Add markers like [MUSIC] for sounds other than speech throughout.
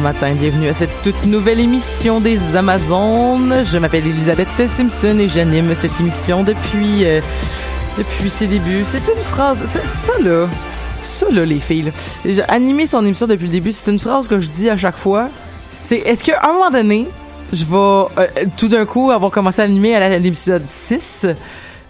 matin, bienvenue à cette toute nouvelle émission des Amazones. Je m'appelle Elisabeth Simpson et j'anime cette émission depuis euh, depuis ses débuts. C'est une phrase, c'est ça là, ça là les filles. là. Son émission depuis le début. C'est une phrase que je dis à chaque fois. C'est est-ce qu'à un moment donné, je vais euh, tout d'un coup avoir commencé à animer à l'épisode 6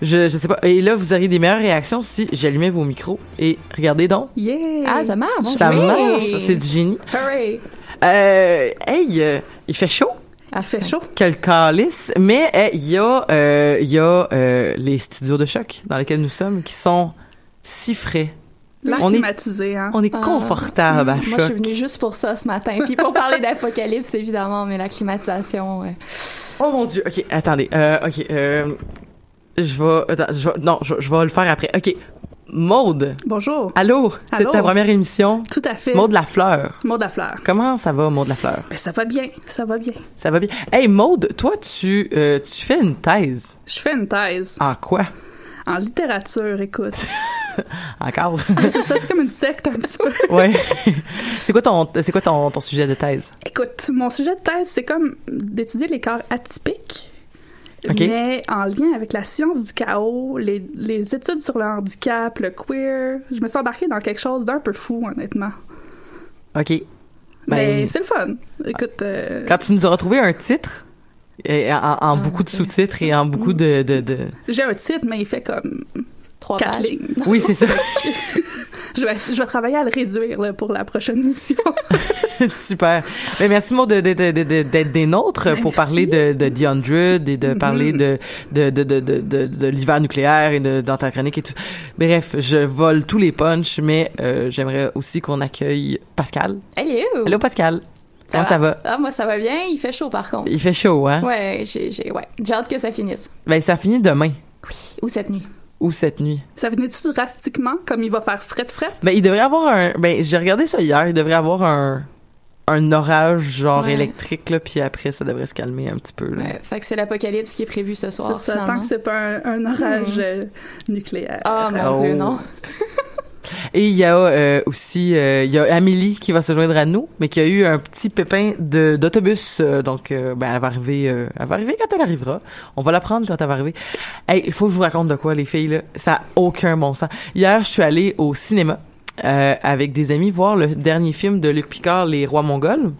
je, je sais pas. Et là, vous auriez des meilleures réactions si j'allumais vos micros. Et regardez donc. Yeah! Ah, ça marche. Ça Oui. marche. C'est du génie. Hooray! Euh, hey, euh, il fait chaud. Ah, Fait chaud. Quel calice. Mais euh, il y a, euh, il y a euh, les studios de choc dans lesquels nous sommes qui sont si frais. L'air On est- climatisé, hein? On est Ah. confortable à Moi, je suis venue juste pour ça ce matin. Puis pour parler d'apocalypse, évidemment, mais la climatisation. ouais. Oh mon dieu. Ok, attendez. Euh, ok. Euh, je vais. attends, je vais- non, je, je vais le faire après. Ok. Maude. Bonjour. Allô? C'est ta première émission? Tout à fait. Maude Lafleur. Maud Lafleur. Comment ça va, Maude Lafleur? Ben, ça va bien. Ça va bien. Ça va bien. Hey, Maude, toi, tu, euh, tu fais une thèse. Je fais une thèse En quoi? en littérature, écoute. [LAUGHS] Encore? [LAUGHS] c'est ça, c'est comme une secte un petit peu. [LAUGHS] ouais. c'est quoi ton, c'est quoi ton, ton sujet de thèse? Écoute, mon sujet de thèse, c'est comme d'étudier les corps atypiques. Mais en lien avec la science du chaos, les, les études sur le handicap, le queer, je me suis embarquée dans quelque chose d'un peu fou, honnêtement. OK. Mais Ben, c'est le fun. Écoute, euh, quand tu nous auras trouvé un titre, et en, en beaucoup de sous-titres et en beaucoup de, de, de... j'ai un titre, mais il fait comme Trois quatre pages. lignes. Oui, c'est ça. [LAUGHS] Je vais, je vais travailler à le réduire là, pour la prochaine émission. [LAUGHS] Super. Ben, merci, Maud, de- de- de- de- de- d'être des nôtres Ben, pour merci. parler de, de The Hundred et de parler de, de, de, de, de, de, de l'hiver nucléaire et de, dans ta chronique et tout. Bref, je vole tous les punchs, mais euh, j'aimerais aussi qu'on accueille Pascal. Hello! Allô, Pascal. Comment ça va? Ah, moi, ça va bien. Il fait chaud, par contre. Il fait chaud, hein? Ouais, j'ai, j'ai, ouais. Hâte que ça finisse. Ben, ça finit demain Oui. Ou cette nuit. Ou cette nuit? Ça venait-tu drastiquement, comme il va faire fret fret? Ben, il devrait y avoir un. Ben, j'ai regardé ça hier. Il devrait y avoir un un orage genre Ouais. électrique là, puis après ça devrait se calmer un petit peu. Là. Ouais, fait que c'est l'apocalypse qui est prévu ce soir, C'est ça, tant que c'est pas un, un orage Hmm. euh, nucléaire. Ah, mon Oh. Dieu, non. [LAUGHS] Et il y a euh, aussi euh, il y a Amélie qui va se joindre à nous, mais qui a eu un petit pépin de d'autobus. euh, donc euh, ben elle va arriver euh, elle va arriver quand elle arrivera. On va la prendre quand elle va arriver. Hey, il faut que je vous raconte de quoi les filles là. Ça a aucun bon sens. Hier, je suis allée au cinéma euh, avec des amis voir le dernier film de Luc Picard, Les Rois Mongols.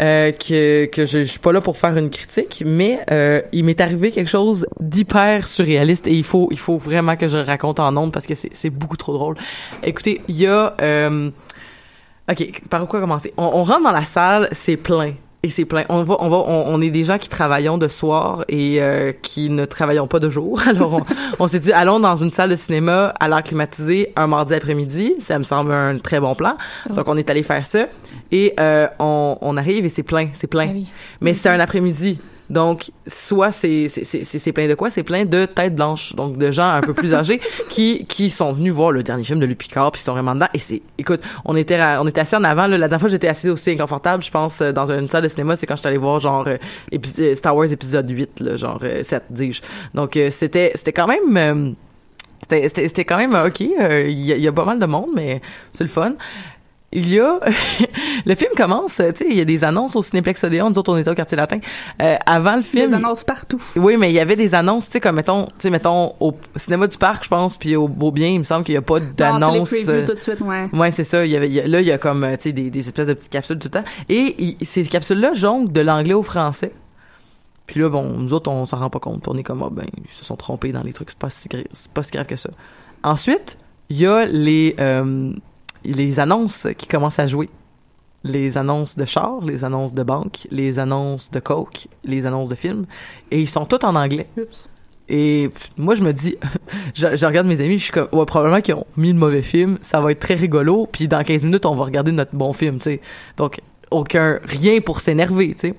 Euh, que que je, je suis pas là pour faire une critique, mais euh, il m'est arrivé quelque chose d'hyper surréaliste et il faut il faut vraiment que je raconte en ondes parce que c'est c'est beaucoup trop drôle. Écoutez, il y a euh, ok par quoi commencer? On, on rentre dans la salle, c'est plein et c'est plein. On va, on va, on, on est des gens qui travaillons de soir et euh, qui ne travaillons pas de jour. [LAUGHS] Alors on, on s'est dit allons dans une salle de cinéma à l'air climatisé un mardi après-midi. Ça me semble un très bon plan. Donc on est allé faire ça et euh, on, on arrive et c'est plein, c'est plein. Ah oui. Mais c'est un après-midi. Donc, soit c'est c'est plein de quoi? C'est plein de têtes blanches, donc de gens un peu plus âgés [LAUGHS] qui qui sont venus voir le dernier film de Picard, puis ils sont vraiment dedans. Et c'est, écoute, on était on était assis en avant. Là, la dernière fois, j'étais assis aussi inconfortable. Je pense euh, dans une salle de cinéma, c'est quand j'étais allé voir genre euh, euh, Star Wars épisode 8, là, genre euh, 7, dis-je. Donc c'était c'était quand même c'était- quand même ok. il y a pas mal de monde, mais c'est le fun. Il y a [LAUGHS] le film commence, tu sais, il y a des annonces au Cinéplex Odéon. Nous autres, on était au quartier latin. Euh, avant le Des film, annonces partout. oui, mais il y avait des annonces, tu sais, comme mettons, tu sais, mettons au cinéma du parc, je pense, puis au Beaubien, il me semble qu'il y a pas Non, d'annonce. c'est les euh, tout de suite, ouais. Ouais, c'est ça. Il y avait, il y a- là, il y a comme, tu sais, des, des espèces de petites capsules tout le temps. Et il- ces capsules-là jonglent de l'anglais au français. Puis là, bon, nous autres, on s'en rend pas compte. On est comme, ah, ben, ils se sont trompés dans les trucs. C'est pas si, c'est pas si grave que ça. Ensuite, il y a les, euh, les annonces qui commencent à jouer. Les annonces de char, les annonces de banque, les annonces de coke, les annonces de films. Et ils sont tous en anglais. Oups. Et moi, je me dis, [LAUGHS] je, je regarde mes amis, je suis comme, ouais, probablement qu'ils ont mis le mauvais film, ça va être très rigolo, puis dans 15 minutes, on va regarder notre bon film, tu sais. Donc, aucun, rien pour s'énerver, tu sais.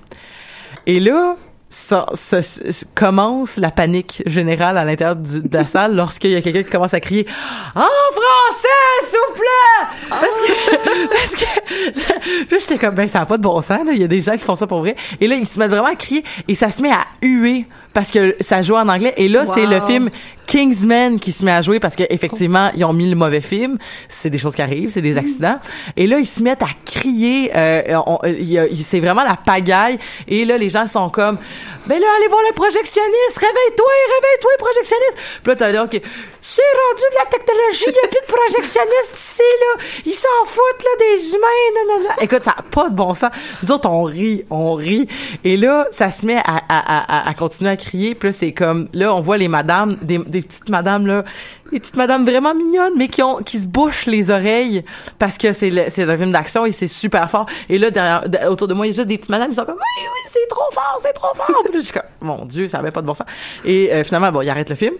Et là, ça, ça- ça- commence la panique générale à l'intérieur du- de la salle lorsqu'il y a quelqu'un qui commence à crier « En français, s'il vous plaît! » Parce que, [LAUGHS] parce que, là, j'étais comme, ben, ça n'a pas de bon sens, là. Il y a des gens qui font ça pour vrai. Et là, ils se mettent vraiment à crier et ça se met à huer parce que ça joue en anglais. Et là, c'est le film Kingsman qui se met à jouer parce qu'effectivement, ils ont mis le mauvais film. C'est des choses qui arrivent, c'est des accidents. Et là, ils se mettent à crier. Euh, on- y a- il- c'est vraiment la pagaille. Et là, les gens sont comme, ben là, allez voir le projectionniste. Réveille-toi, réveille-toi, projectionniste. Puis là, t'as là, OK, c'est rendu de la technologie. Il n'y a plus de projectionniste ici, là. Ils s'en foutent, là, des humains. nanana. Écoute, ça n'a pas de bon sens. Nous autres, on rit, on rit. Et là, ça se met à, à, à, à continuer à crier. Puis là, c'est comme, là, on voit les madames, des, petites madames, là, des petites madames vraiment mignonnes, mais qui ont, qui se bouchent les oreilles parce que c'est un film d'action et c'est super fort. Et là, derrière, de- autour de moi, il y a juste des petites madames, ils sont comme, oui, oui, c'est trop fort, c'est trop fort. Puis là, je suis comme, mon Dieu, ça avait pas de bon sens. Et euh, finalement, bon, il arrête le film.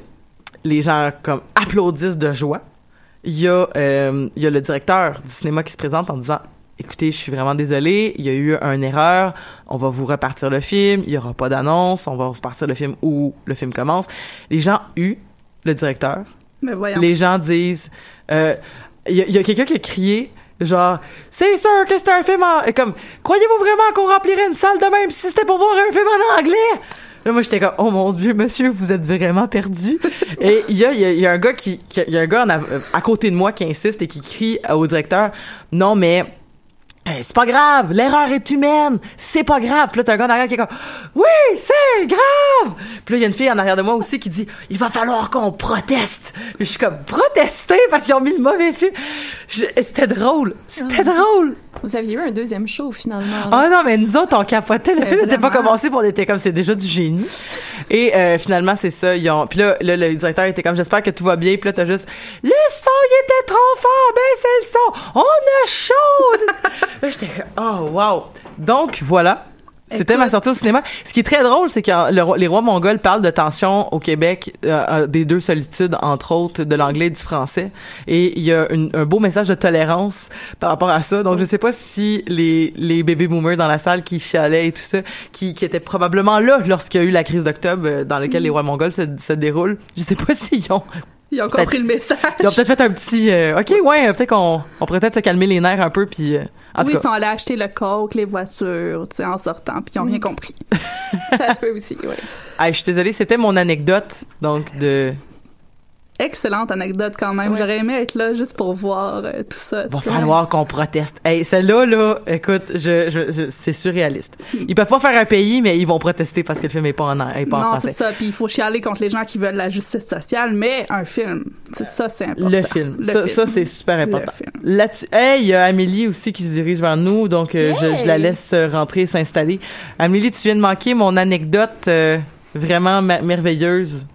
Les gens, comme, applaudissent de joie. Il y a, euh, il y a le directeur du cinéma qui se présente en disant, écoutez, je suis vraiment désolé, il y a eu une erreur, on va vous repartir le film, il y aura pas d'annonce, on va repartir le film où le film commence. Les gens huent le directeur. Mais voyons. Les gens disent, euh, il y a, il y a quelqu'un qui a crié, genre, c'est sûr que c'est un film en, et comme, croyez-vous vraiment qu'on remplirait une salle de même si c'était pour voir un film en anglais? Là, moi, j'étais comme, oh mon dieu, monsieur, vous êtes vraiment perdu. et il y a, y a, il y a un gars qui, il y a un gars av- à côté de moi qui insiste et qui crie au directeur, non, mais, euh, c'est pas grave, l'erreur est humaine, c'est pas grave. Puis là, t'as un gars en arrière qui est comme, oui, c'est grave. Puis là, il y a une fille en arrière de moi aussi qui dit, il va falloir qu'on proteste. Puis je suis comme, protester parce qu'ils ont mis le mauvais film. C'était drôle, c'était drôle. Vous aviez eu un deuxième show finalement. Ah non, mais nous autres, on capotait. Le Mais film n'était pas commencé, puis on était comme, c'est déjà du génie. Et euh, finalement, c'est ça. Ils ont... Puis là, là, le directeur était comme, j'espère que tout va bien. Puis là, t'as juste, le son, il était trop fort. Ben, c'est le son. On a chaud. [LAUGHS] là, j'étais comme, oh, wow. Donc, voilà. C'était ma sortie au cinéma. Ce qui est très drôle, c'est que le les rois mongols parlent de tension au Québec, euh, euh, des deux solitudes, entre autres, de l'anglais et du français. Et il y a une- un beau message de tolérance par rapport à ça. Donc, je sais pas si les, les bébés boomers dans la salle qui chialaient et tout ça, qui, qui étaient probablement là lorsqu'il y a eu la crise d'octobre euh, dans laquelle les rois mongols se, se déroulent. Je sais pas [LAUGHS] s'ils ont, Ils ont compris le message. ils ont peut-être fait un petit, euh, ok, ouais, peut-être qu'on, on pourrait peut-être se calmer les nerfs un peu, puis, euh, en oui, tout ils cas. sont allés acheter le coke, les voitures, tu sais, en sortant, puis ils ont rien compris. [LAUGHS] Ça se peut aussi, oui. Ah, je suis désolée, c'était mon anecdote, donc, de, Excellente anecdote quand même. Ouais. J'aurais aimé être là juste pour voir euh, tout ça. Va falloir qu'on proteste. Hey, celle-là, là, écoute, je, je, je- c'est surréaliste. Ils peuvent pas faire un pays, mais ils vont protester parce que le film est pas en, est pas en Non, français. c'est ça. Puis il faut chialer contre les gens qui veulent la justice sociale, mais un film, c'est ça, c'est important. Le film. Le ça, film. ça, c'est super important. Là-dessus, hey, il y a Amélie aussi qui se dirige vers nous, donc euh, je, je la laisse euh, rentrer et s'installer. Amélie, tu viens de manquer mon anecdote euh, vraiment merveilleuse.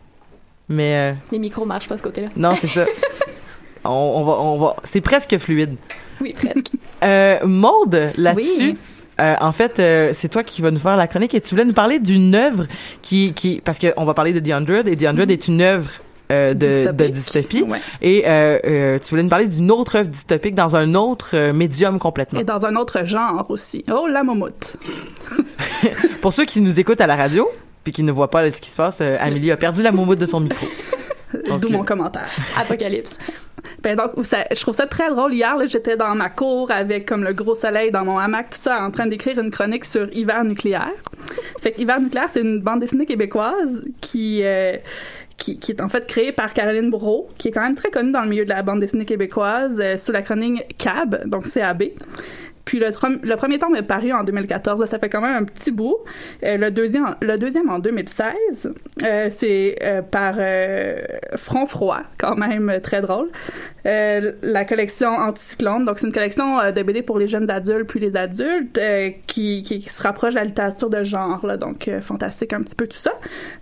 Mais euh, Les micros marchent pas ce côté-là. non, c'est ça. [LAUGHS] on, on va, on va. C'est presque fluide. Oui, presque. Euh, Maude, là-dessus. Oui. euh, en fait, euh, c'est toi qui vas nous faire la chronique et tu voulais nous parler d'une œuvre qui, qui parce qu'on va parler de The Hundred et The Hundred est une œuvre euh, de, de dystopie. Ouais. Et euh, euh, tu voulais nous parler d'une autre œuvre dystopique dans un autre médium complètement. Et dans un autre genre aussi. Oh, la momoute. [LAUGHS] Pour ceux qui nous écoutent à la radio puis qui ne voient pas ce qui se passe, euh, Amélie a perdu la moumoute de son micro. [LAUGHS] D'où euh, mon commentaire. [LAUGHS] Apocalypse. Ben donc, ça- je trouve ça très drôle. Hier, j'étais dans ma cour avec comme le gros soleil dans mon hamac, tout ça, en train d'écrire une chronique sur Hiver nucléaire. Fait que Hiver nucléaire, c'est une bande dessinée québécoise qui, euh, qui, qui est en fait créée par Caroline Bourreau, qui est quand même très connue dans le milieu de la bande dessinée québécoise, euh, sous la chronique CAB, donc CAB. Puis le, premier tome est paru en 2014, là, ça fait quand même un petit bout. Euh, le, deuxième, le deuxième en 2016, euh, c'est euh, par Front Froid, quand même très drôle. La collection Anticyclone, donc c'est une collection de BD pour les jeunes adultes puis les adultes qui, se rapproche de la littérature de genre, là, donc fantastique un petit peu tout ça.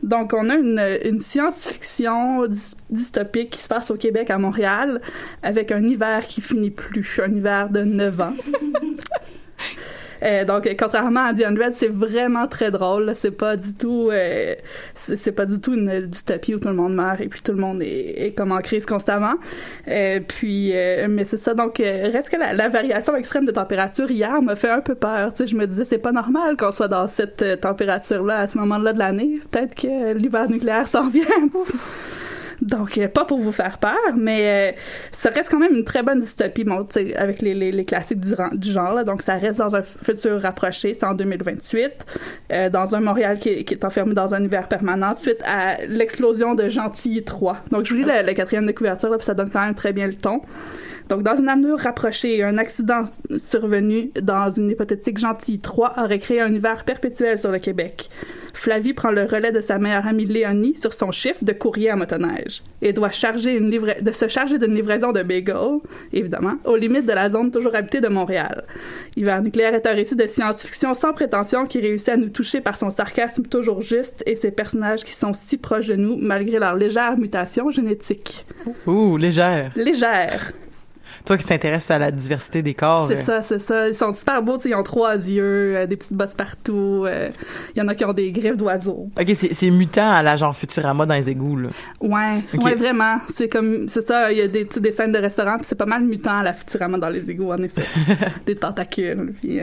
Donc on a une, une science-fiction dys- dystopique qui se passe au Québec à Montréal avec un hiver qui finit plus, un hiver de 9 ans. [LAUGHS] Euh, donc, contrairement à The Unread, c'est vraiment très drôle. là. C'est pas du tout, euh, c'est pas du tout une dystopie où tout le monde meurt et puis tout le monde est, est comme en crise constamment. Euh, puis, mais c'est ça. Donc, reste que la, la variation extrême de température hier m'a fait un peu peur. Tu sais, je me disais c'est pas normal qu'on soit dans cette euh, température-là à ce moment-là de l'année. Peut-être que l'hiver nucléaire s'en vient. Donc, euh, pas pour vous faire peur, mais euh, ça reste quand même une très bonne dystopie, bon, avec les, les, les classiques du, du genre. Là, donc, ça reste dans un futur rapproché, c'est en 2028, euh, dans un Montréal qui qui est enfermé dans un hiver permanent, suite à l'explosion de Gentilly 3. Donc, je vous lis la, la quatrième de couverture, là, puis ça donne quand même très bien le ton. Donc, dans une avenue rapprochée, un accident survenu dans une hypothétique Gentilly 3 aurait créé un hiver perpétuel sur le Québec. Flavie prend le relais de sa meilleure amie Léonie sur son chiffre de courrier à motoneige et doit charger une livra- de se charger d'une livraison de bagels, évidemment, aux limites de la zone toujours habitée de Montréal. Hiver nucléaire est un récit de science-fiction sans prétention qui réussit à nous toucher par son sarcasme toujours juste et ses personnages qui sont si proches de nous malgré leur légère mutation génétique. Ouh, légère. Légère. Toi qui t'intéresses à la diversité des corps. C'est euh, ça, c'est ça. Ils sont super beaux, ils ont trois yeux, euh, des petites bosses partout. euh, Il y en a qui ont des griffes d'oiseaux. Ok, c'est mutant à la genre Futurama dans les égouts, là. Ouais, ouais, vraiment. C'est comme, c'est ça. Il y a des, des scènes de restaurants, puis c'est pas mal mutant à la Futurama dans les égouts, en effet. [LAUGHS] des tentacules. Puis,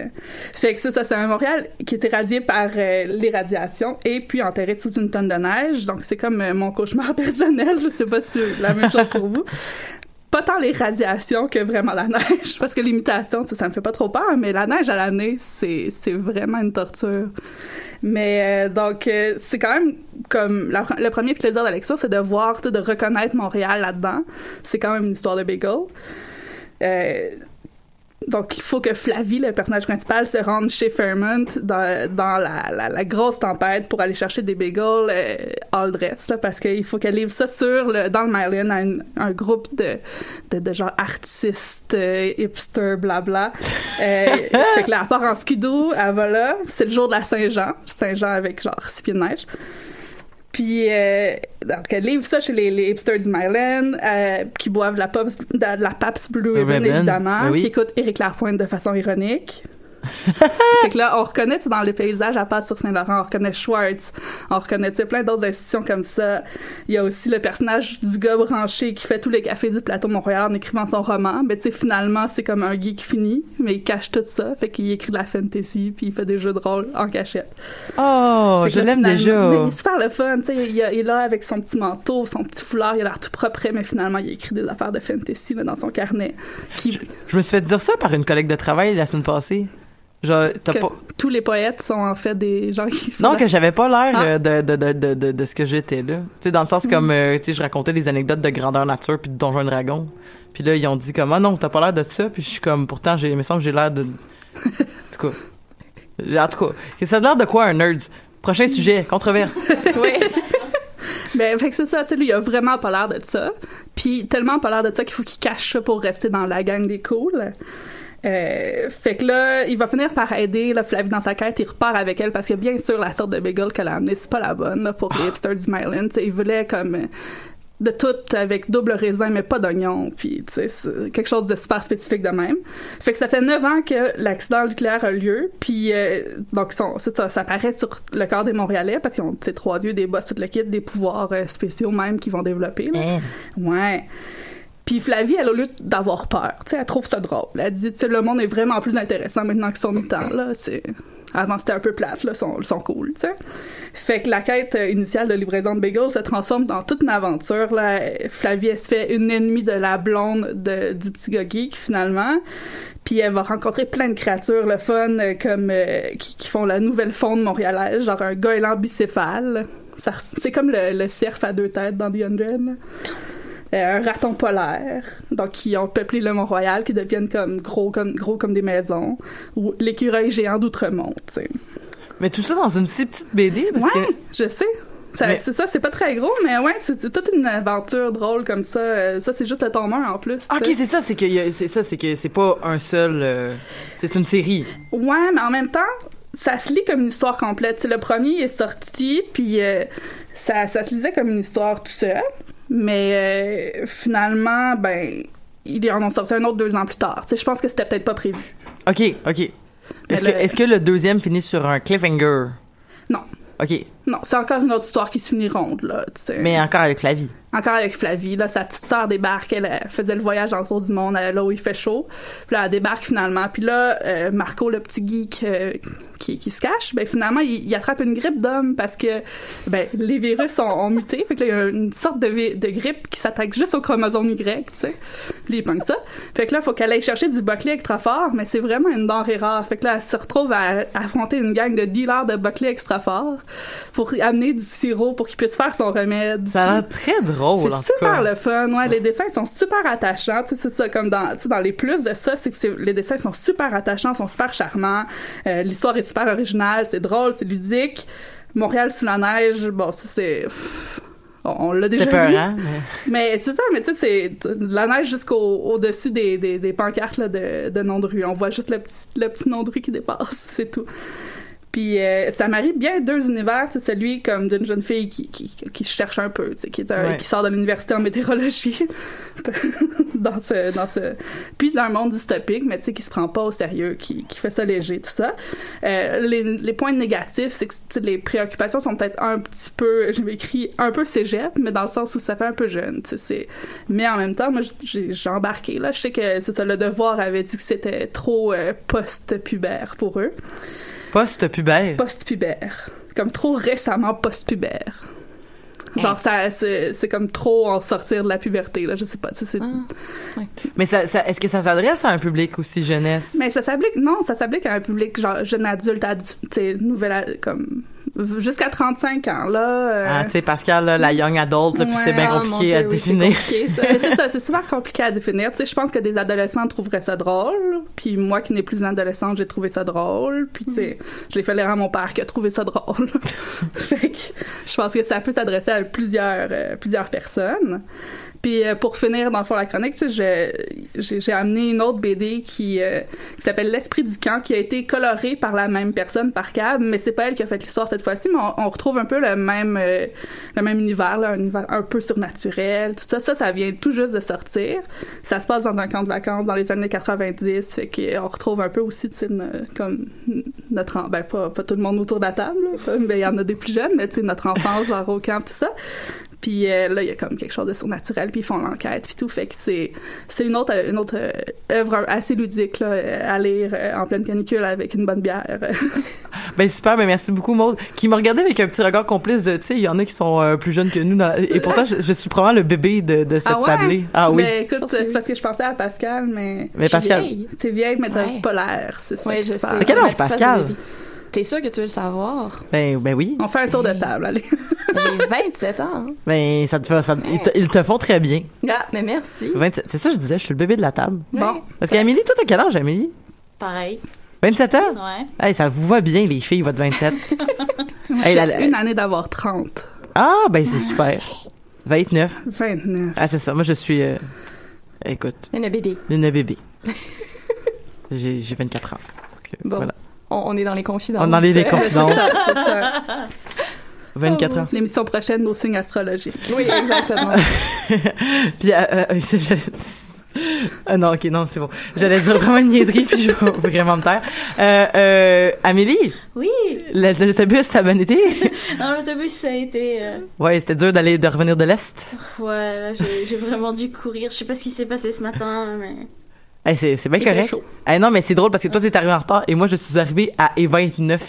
fait que c'est ça, c'est un Montréal qui est éradié par les radiations et puis enterré sous une tonne de neige. Donc c'est comme mon cauchemar [LAUGHS] personnel. Je sais pas si c'est la même chose pour vous. Pas tant les radiations que vraiment la neige, [LAUGHS] parce que l'imitation, ça me fait pas trop peur, mais la neige à l'année, c'est c'est vraiment une torture. Mais euh, donc, euh, c'est quand même comme le premier plaisir de la lecture, c'est de voir, de reconnaître Montréal là-dedans. C'est quand même une histoire de bagel. Euh, donc, il faut que Flavie, le personnage principal, se rende chez Fairmont dans, dans la, la, la grosse tempête pour aller chercher des bagels euh, all dress, là, parce qu'il faut qu'elle livre ça sur le, dans le Myland à une- un groupe de, de, de genre artistes, euh, hipsters, blabla. Euh, [LAUGHS] fait que là, elle part en skidoo, elle va là. C'est le jour de la Saint-Jean. Saint-Jean avec genre six pieds de neige. Puis, euh, donc, elle livre ça chez les, les hipsters du Myland, euh, qui boivent de la, Pops, de, de la Pabst Blue Ribbon, Ribbon, évidemment, ben oui. qui écoutent Éric Lapointe de façon ironique. [LAUGHS] fait que là, on reconnaît dans les paysages à part sur Saint-Laurent, on reconnaît Schwartz, on reconnaît plein d'autres institutions comme ça. Il y a aussi le personnage du gars branché qui fait tous les cafés du plateau Montréal en écrivant son roman. Mais tu sais, finalement, c'est comme un geek fini, mais il cache tout ça. Fait qu'il écrit de la fantasy, puis il fait des jeux de rôle en cachette. Oh, je l'aime déjà. Mais il est super le fun, tu sais, il, il est là avec son petit manteau, son petit foulard, il a l'air tout propre, mais finalement, il écrit des affaires de fantasy là, dans son carnet. Qui, Je me suis fait dire ça par une collègue de travail la semaine passée. Genre, t'as que pas... tous les poètes sont en fait des gens qui font Non, la- que j'avais pas l'air Ah. euh, de, de, de, de, de, de ce que j'étais là. Tu sais, dans le sens comme, euh, tu sais, je racontais des anecdotes de grandeur nature puis de Donjons et Dragons. Puis là, ils ont dit comme, ah non, t'as pas l'air de ça. Puis je suis comme, pourtant, j'ai, il me semble que j'ai l'air de... En tout cas. En tout cas, que ça a l'air de quoi un nerd? Prochain sujet, controverse. [LAUGHS] Oui. Ben, fait que c'est ça, tu sais, lui, il a vraiment pas l'air de ça. Puis tellement pas l'air de ça qu'il faut qu'il cache ça pour rester dans la gang des cools. Euh, fait que là, il va finir par aider là, Flavie dans sa quête. Il repart avec elle parce que bien sûr, la sorte de bagel qu'elle a amenée, c'est pas la bonne là, pour les hipsters du sais, il voulait comme euh, de tout avec double raisin mais pas d'oignon puis tu sais quelque chose de super spécifique de même fait que ça fait neuf ans que l'accident nucléaire a lieu puis euh, donc c'est ça ça apparaît sur le corps des Montréalais parce qu'ils ont tu sais, trois dieux des boss tout le kit des pouvoirs euh, spéciaux même qu'ils vont développer là. Hein? ouais puis Flavie, elle, au lieu d'avoir peur, tu sais, elle trouve ça drôle. Elle dit, tu le monde est vraiment plus intéressant maintenant qu'ils sont mutants, là. C'est... Avant, c'était un peu plate, là, ils sont cool, tu sais. Fait que la quête initiale de livraison de bagels se transforme dans toute une aventure, là. Flavie, elle se fait une ennemie de la blonde de, du petit gars geek, finalement. Puis elle va rencontrer plein de créatures, le fun, euh, comme, euh, qui, qui font la nouvelle faune montréalaise, genre un goéland bicéphale. C'est comme le, le cerf à deux têtes dans The. Euh, un raton polaire, donc qui ont peuplé le Mont-Royal, qui deviennent comme gros comme gros comme des maisons, ou l'écureuil géant d'Outremont. Mais tout ça dans une si petite BD parce Ouais, que je sais. Mais- C'est ça, c'est pas très gros, mais ouais, c'est toute une aventure drôle comme ça. Euh, Ça, c'est juste le tome 1 en plus. Ah, ok, c'est ça, c'est que c'est ça, c'est que c'est pas un seul, euh, c'est une série. Ouais, mais en même temps, ça se lit comme une histoire complète. Le premier est sorti, puis euh, ça, ça se lisait comme une histoire tout seul. Mais euh, finalement, ben, ils en ont sorti un autre deux ans plus tard. Tu sais, je pense que c'était peut-être pas prévu. Ok, ok. Est-ce que, le- est-ce que le deuxième finit sur un cliffhanger? Non. Ok. Non, c'est encore une autre histoire qui se finit ronde, là, tu sais. Mais encore avec la vie. Encore avec Flavie, là, sa petite sœur débarque, elle, elle faisait le voyage dans le tour du monde, elle, là où il fait chaud. Puis là, elle débarque finalement. Puis là, euh, Marco, le petit geek euh, qui, qui se cache, ben finalement, il, il attrape une grippe d'homme parce que ben les virus ont, ont muté. Fait que là, il y a une sorte de, de grippe qui s'attaque juste au chromosome Y, tu sais. Puis il pogne ça. Fait que là, il faut qu'elle aille chercher du Buckley extra fort, mais c'est vraiment une denrée rare. Fait que là, elle se retrouve à, à affronter une gang de dealers de Buckley extra fort pour amener du sirop pour qu'il puisse faire son remède. Ça a l'air très drôle, en C'est super le fun, ouais. Les dessins sont super attachants. Tu sais, c'est ça, comme dans, tu sais, dans les plus de ça, c'est que les dessins sont super attachants, sont super charmants. Euh, L'histoire est super originale, c'est drôle, c'est ludique. Montréal sous la neige, bon, ça c'est. On l'a déjà peur, vu. hein? Mais c'est ça, mais tu sais, c'est la neige jusqu'au au-dessus des, des, des pancartes là, de, de nom de rue. On voit juste le petit, le petit nom de rue qui dépasse, [LAUGHS] c'est tout. Puis euh, ça marie bien deux univers, c'est celui comme d'une jeune fille qui, qui, qui cherche un peu, tu sais, qui, est un- Ouais. qui sort de l'université en météorologie, [LAUGHS] dans ce, dans ce, puis d'un monde dystopique, mais tu sais qui se prend pas au sérieux, qui, qui fait ça léger, tout ça. Euh, les, les points négatifs, c'est que les préoccupations sont peut-être un petit peu, j'ai écrit un peu cégep, mais dans le sens où ça fait un peu jeune, tu sais, mais en même temps, moi j'ai j'ai embarqué là, je sais que c'est ça, le devoir avait dit que c'était trop euh, post-pubère pour eux Post-pubère. post-pubère. Comme trop récemment post-pubère. Genre, ça, c'est, c'est comme trop en sortir de la puberté, là. Je sais pas, c'est... Ah. Mais ça, ça- est-ce que ça s'adresse à un public aussi jeunesse? Mais ça s'applique, non, ça s'applique à un public, genre, jeune adulte, adulte, tu sais, nouvelle, ad- comme, jusqu'à 35 ans, là. euh, Ah, tu sais, Pascal, là, la young adult, là, puis Ouais. c'est bien mon compliqué Dieu, à oui, définir. c'est ça, c'est super compliqué à définir. Tu sais, je pense que des adolescents trouveraient ça drôle. Puis moi, qui n'ai plus d'adolescente, j'ai trouvé ça drôle. Puis tu sais, je l'ai fait lire à mon père qui a trouvé ça drôle. [LAUGHS] fait que je pense que ça peut s'adresser à plusieurs, euh, plusieurs personnes. Puis euh, pour finir, dans le fond, la chronique, j'ai amené une autre BD qui, euh, qui s'appelle L'Esprit du camp, qui a été colorée par la même personne, par Cab, mais c'est pas elle qui a fait l'histoire cette fois-ci, mais on, retrouve un peu le même, euh, le même univers, là, un univers un peu surnaturel, tout ça. Ça, ça vient tout juste de sortir. Ça se passe dans un camp de vacances dans les années 90, fait qu'on retrouve un peu aussi, tu sais, comme notre, en- ben pas, pas tout le monde autour de la table, là, [LAUGHS] mais il y en a des plus jeunes, mais tu sais, notre enfance, genre au camp, tout ça. Puis euh, là, il y a comme quelque chose de surnaturel, puis ils font l'enquête, puis tout. Fait que c'est c'est une autre une autre euh, œuvre assez ludique là, euh, à lire euh, en pleine canicule avec une bonne bière. [LAUGHS] Ben super, ben merci beaucoup Maud, qui me regardait avec un petit regard complice de, tu sais, il y en a qui sont euh, plus jeunes que nous, dans- et pourtant je, je suis probablement le bébé de, de cette ah ouais? tablée. Ah oui. Mais écoute, pense que c'est parce que je pensais à Pascal, mais Mais Pascal, c'est vieille, mais t'as Ouais. pas l'air, c'est ça. Ouais, qui je se sais. passe. Mais quel âge, Pascal? T'es sûr que tu veux le savoir? ben ben oui, On fait un tour de table, allez. [LAUGHS] J'ai 27 ans. ben ça te fait, ça, ils, te, ils te font très bien. Ah, mais merci. 27, c'est ça que je disais, je suis le bébé de la table. Bon, Parce qu'Amélie, toi t'as quel âge Amélie? Pareil. 27 ans? Ouais. Hey, ça vous va bien les filles, votre 27. [LAUGHS] Hey, la- la- une année d'avoir 30. Ah ben c'est super. 29. 29. Ah c'est ça, moi je suis, euh, écoute, Il y a un bébé. une bébé. [LAUGHS] J'ai j'ai 24 ans. Donc, euh, Bon. voilà. On, on est dans les confidences. On en est des confidences. [LAUGHS] C'est ça. 24 ans. L'émission prochaine, nos signes astrologiques. Oui, exactement. [LAUGHS] Puis, euh, euh, euh, Ah non, ok, non, c'est bon. J'allais dire vraiment une niaiserie, puis je vais vraiment me taire. Euh, euh, Amélie, Oui, l'autobus, ça a bien été? [LAUGHS] dans l'autobus, ça a été. euh, Ouais, c'était dur d'aller, de revenir de l'Est. ouais, j'ai vraiment dû courir. Je sais pas ce qui s'est passé ce matin, mais. Hey, c'est, c'est bien Il fait correct. chaud. Hey, non, mais c'est drôle parce que toi, t'es arrivé en retard et moi, je suis arrivé à E29.